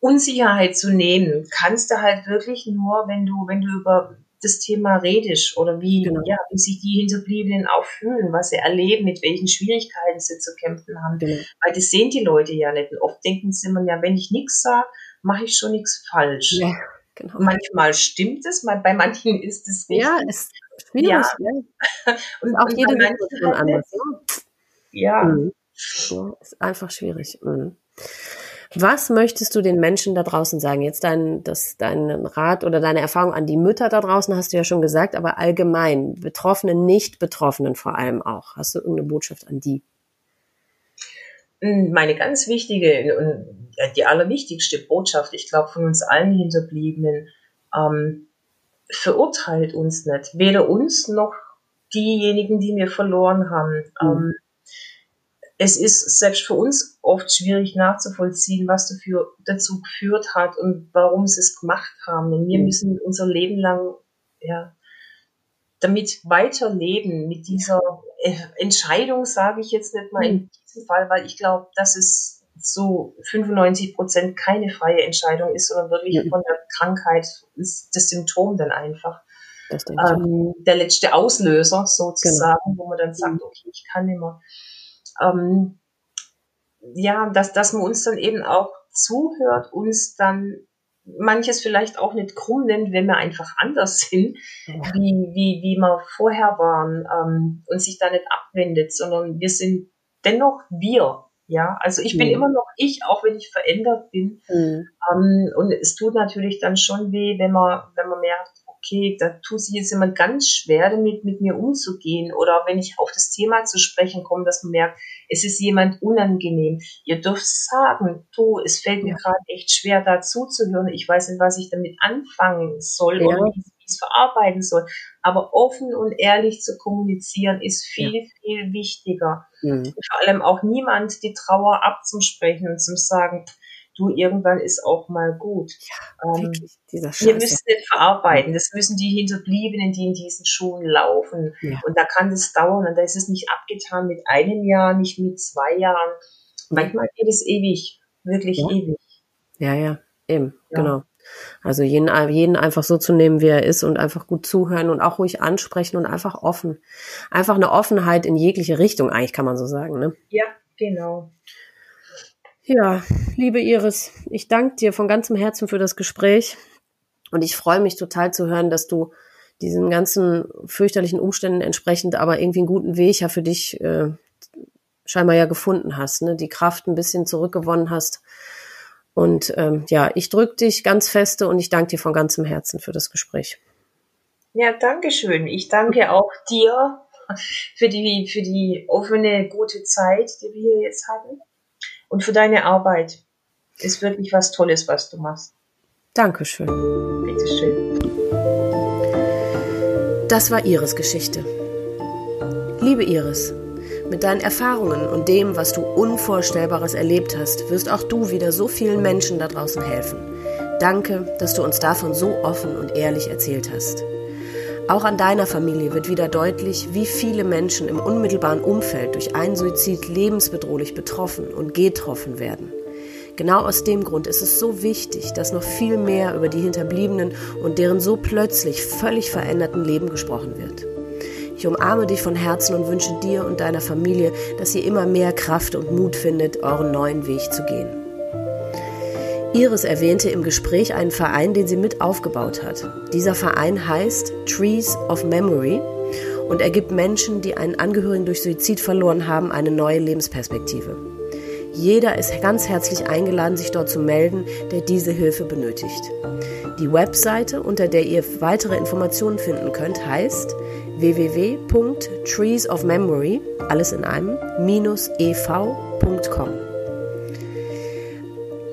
Unsicherheit zu nehmen, kannst du halt wirklich nur, wenn du, wenn du über das Thema redest oder wie, genau. ja, wie sich die Hinterbliebenen auch fühlen, was sie erleben, mit welchen Schwierigkeiten sie zu kämpfen haben. Genau. Weil das sehen die Leute ja nicht. Und oft denken sie immer, ja, wenn ich nichts sage, mache ich schon nichts falsch. Ja, genau. Manchmal stimmt es, bei manchen (laughs) ist es richtig. Ja, ist schwierig. Ja. ja. (laughs) und auch jede Situation anders. Ja. Mhm. ja. Ist einfach schwierig. Mhm. Was möchtest du den Menschen da draußen sagen? Jetzt dein, das, dein Rat oder deine Erfahrung an die Mütter da draußen hast du ja schon gesagt, aber allgemein, Betroffenen, Nicht-Betroffenen vor allem auch. Hast du irgendeine Botschaft an die? Hm, meine ganz wichtige und die allerwichtigste Botschaft, ich glaube, von uns allen Hinterbliebenen, ähm, verurteilt uns nicht. Weder uns noch diejenigen, die wir verloren haben. Mhm. Ähm, es ist selbst für uns oft schwierig nachzuvollziehen, was dafür dazu geführt hat und warum sie es gemacht haben. Und wir mhm. müssen unser Leben lang ja, damit weiterleben, mit dieser äh, Entscheidung, sage ich jetzt nicht mal in mhm. diesem Fall, weil ich glaube, dass es so 95 Prozent keine freie Entscheidung ist, sondern wirklich. Mhm. von der Krankheit ist das Symptom dann einfach. Ähm, der letzte Auslöser sozusagen, genau. wo man dann sagt, okay, ich kann nicht mehr ähm, ja, dass, dass man uns dann eben auch zuhört, uns dann manches vielleicht auch nicht krumm nimmt, wenn wir einfach anders (laughs) sind, ja. wie, wie, wie wir vorher waren ähm, und sich da nicht abwendet, sondern wir sind dennoch wir. Ja, also ich mhm. bin immer noch ich, auch wenn ich verändert bin. Mhm. Ähm, und es tut natürlich dann schon weh, wenn man, wenn man merkt, okay, da tut sich jetzt jemand ganz schwer damit, mit mir umzugehen. Oder wenn ich auf das Thema zu sprechen komme, dass man merkt, es ist jemand unangenehm. Ihr dürft sagen, du, es fällt mir ja. gerade echt schwer, da zuzuhören. Ich weiß nicht, was ich damit anfangen soll ja. oder wie ich es verarbeiten soll. Aber offen und ehrlich zu kommunizieren ist viel, ja. viel wichtiger. Mhm. Vor allem auch niemand die Trauer abzusprechen und zu sagen, du, irgendwann ist auch mal gut. Ja, ähm, wirklich, dieser Wir müssen nicht verarbeiten. Das müssen die Hinterbliebenen, die in diesen Schuhen laufen. Ja. Und da kann das dauern. Und da ist es nicht abgetan mit einem Jahr, nicht mit zwei Jahren. Manchmal geht es ewig, wirklich ja. ewig. Ja, ja, eben, ja. genau. Also jeden, jeden einfach so zu nehmen, wie er ist und einfach gut zuhören und auch ruhig ansprechen und einfach offen. Einfach eine Offenheit in jegliche Richtung, eigentlich kann man so sagen, ne? Ja, genau. Ja, liebe Iris, ich danke dir von ganzem Herzen für das Gespräch und ich freue mich total zu hören, dass du diesen ganzen fürchterlichen Umständen entsprechend aber irgendwie einen guten Weg ja für dich äh, scheinbar ja gefunden hast, ne? die Kraft ein bisschen zurückgewonnen hast. Und ähm, ja, ich drücke dich ganz feste und ich danke dir von ganzem Herzen für das Gespräch. Ja, danke schön. Ich danke auch dir für die, für die offene, gute Zeit, die wir hier jetzt hatten und für deine Arbeit. Ist wirklich was Tolles, was du machst. Dankeschön. Bitteschön. Das war Iris Geschichte. Liebe Iris, mit deinen Erfahrungen und dem, was du Unvorstellbares erlebt hast, wirst auch du wieder so vielen Menschen da draußen helfen. Danke, dass du uns davon so offen und ehrlich erzählt hast. Auch an deiner Familie wird wieder deutlich, wie viele Menschen im unmittelbaren Umfeld durch einen Suizid lebensbedrohlich betroffen und getroffen werden. Genau aus dem Grund ist es so wichtig, dass noch viel mehr über die Hinterbliebenen und deren so plötzlich völlig veränderten Leben gesprochen wird. Ich umarme dich von Herzen und wünsche dir und deiner Familie, dass ihr immer mehr Kraft und Mut findet, euren neuen Weg zu gehen. Iris erwähnte im Gespräch einen Verein, den sie mit aufgebaut hat. Dieser Verein heißt Trees of Memory und er gibt Menschen, die einen Angehörigen durch Suizid verloren haben, eine neue Lebensperspektive. Jeder ist ganz herzlich eingeladen, sich dort zu melden, der diese Hilfe benötigt. Die Webseite, unter der ihr weitere Informationen finden könnt, heißt www.treesofmemory, alles in einem, ev.com.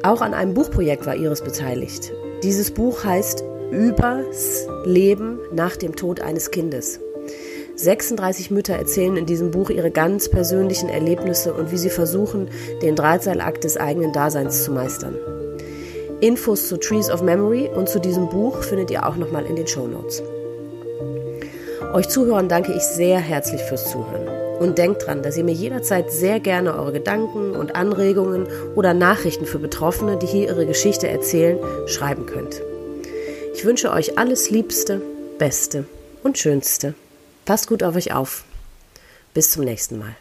Auch an einem Buchprojekt war Iris beteiligt. Dieses Buch heißt Übers Leben nach dem Tod eines Kindes. 36 Mütter erzählen in diesem Buch ihre ganz persönlichen Erlebnisse und wie sie versuchen, den Drahtseilakt des eigenen Daseins zu meistern. Infos zu Trees of Memory und zu diesem Buch findet ihr auch nochmal in den Show Notes. Euch Zuhörern danke ich sehr herzlich fürs Zuhören. Und denkt dran, dass ihr mir jederzeit sehr gerne eure Gedanken und Anregungen oder Nachrichten für Betroffene, die hier ihre Geschichte erzählen, schreiben könnt. Ich wünsche euch alles Liebste, Beste und Schönste. Passt gut auf euch auf. Bis zum nächsten Mal.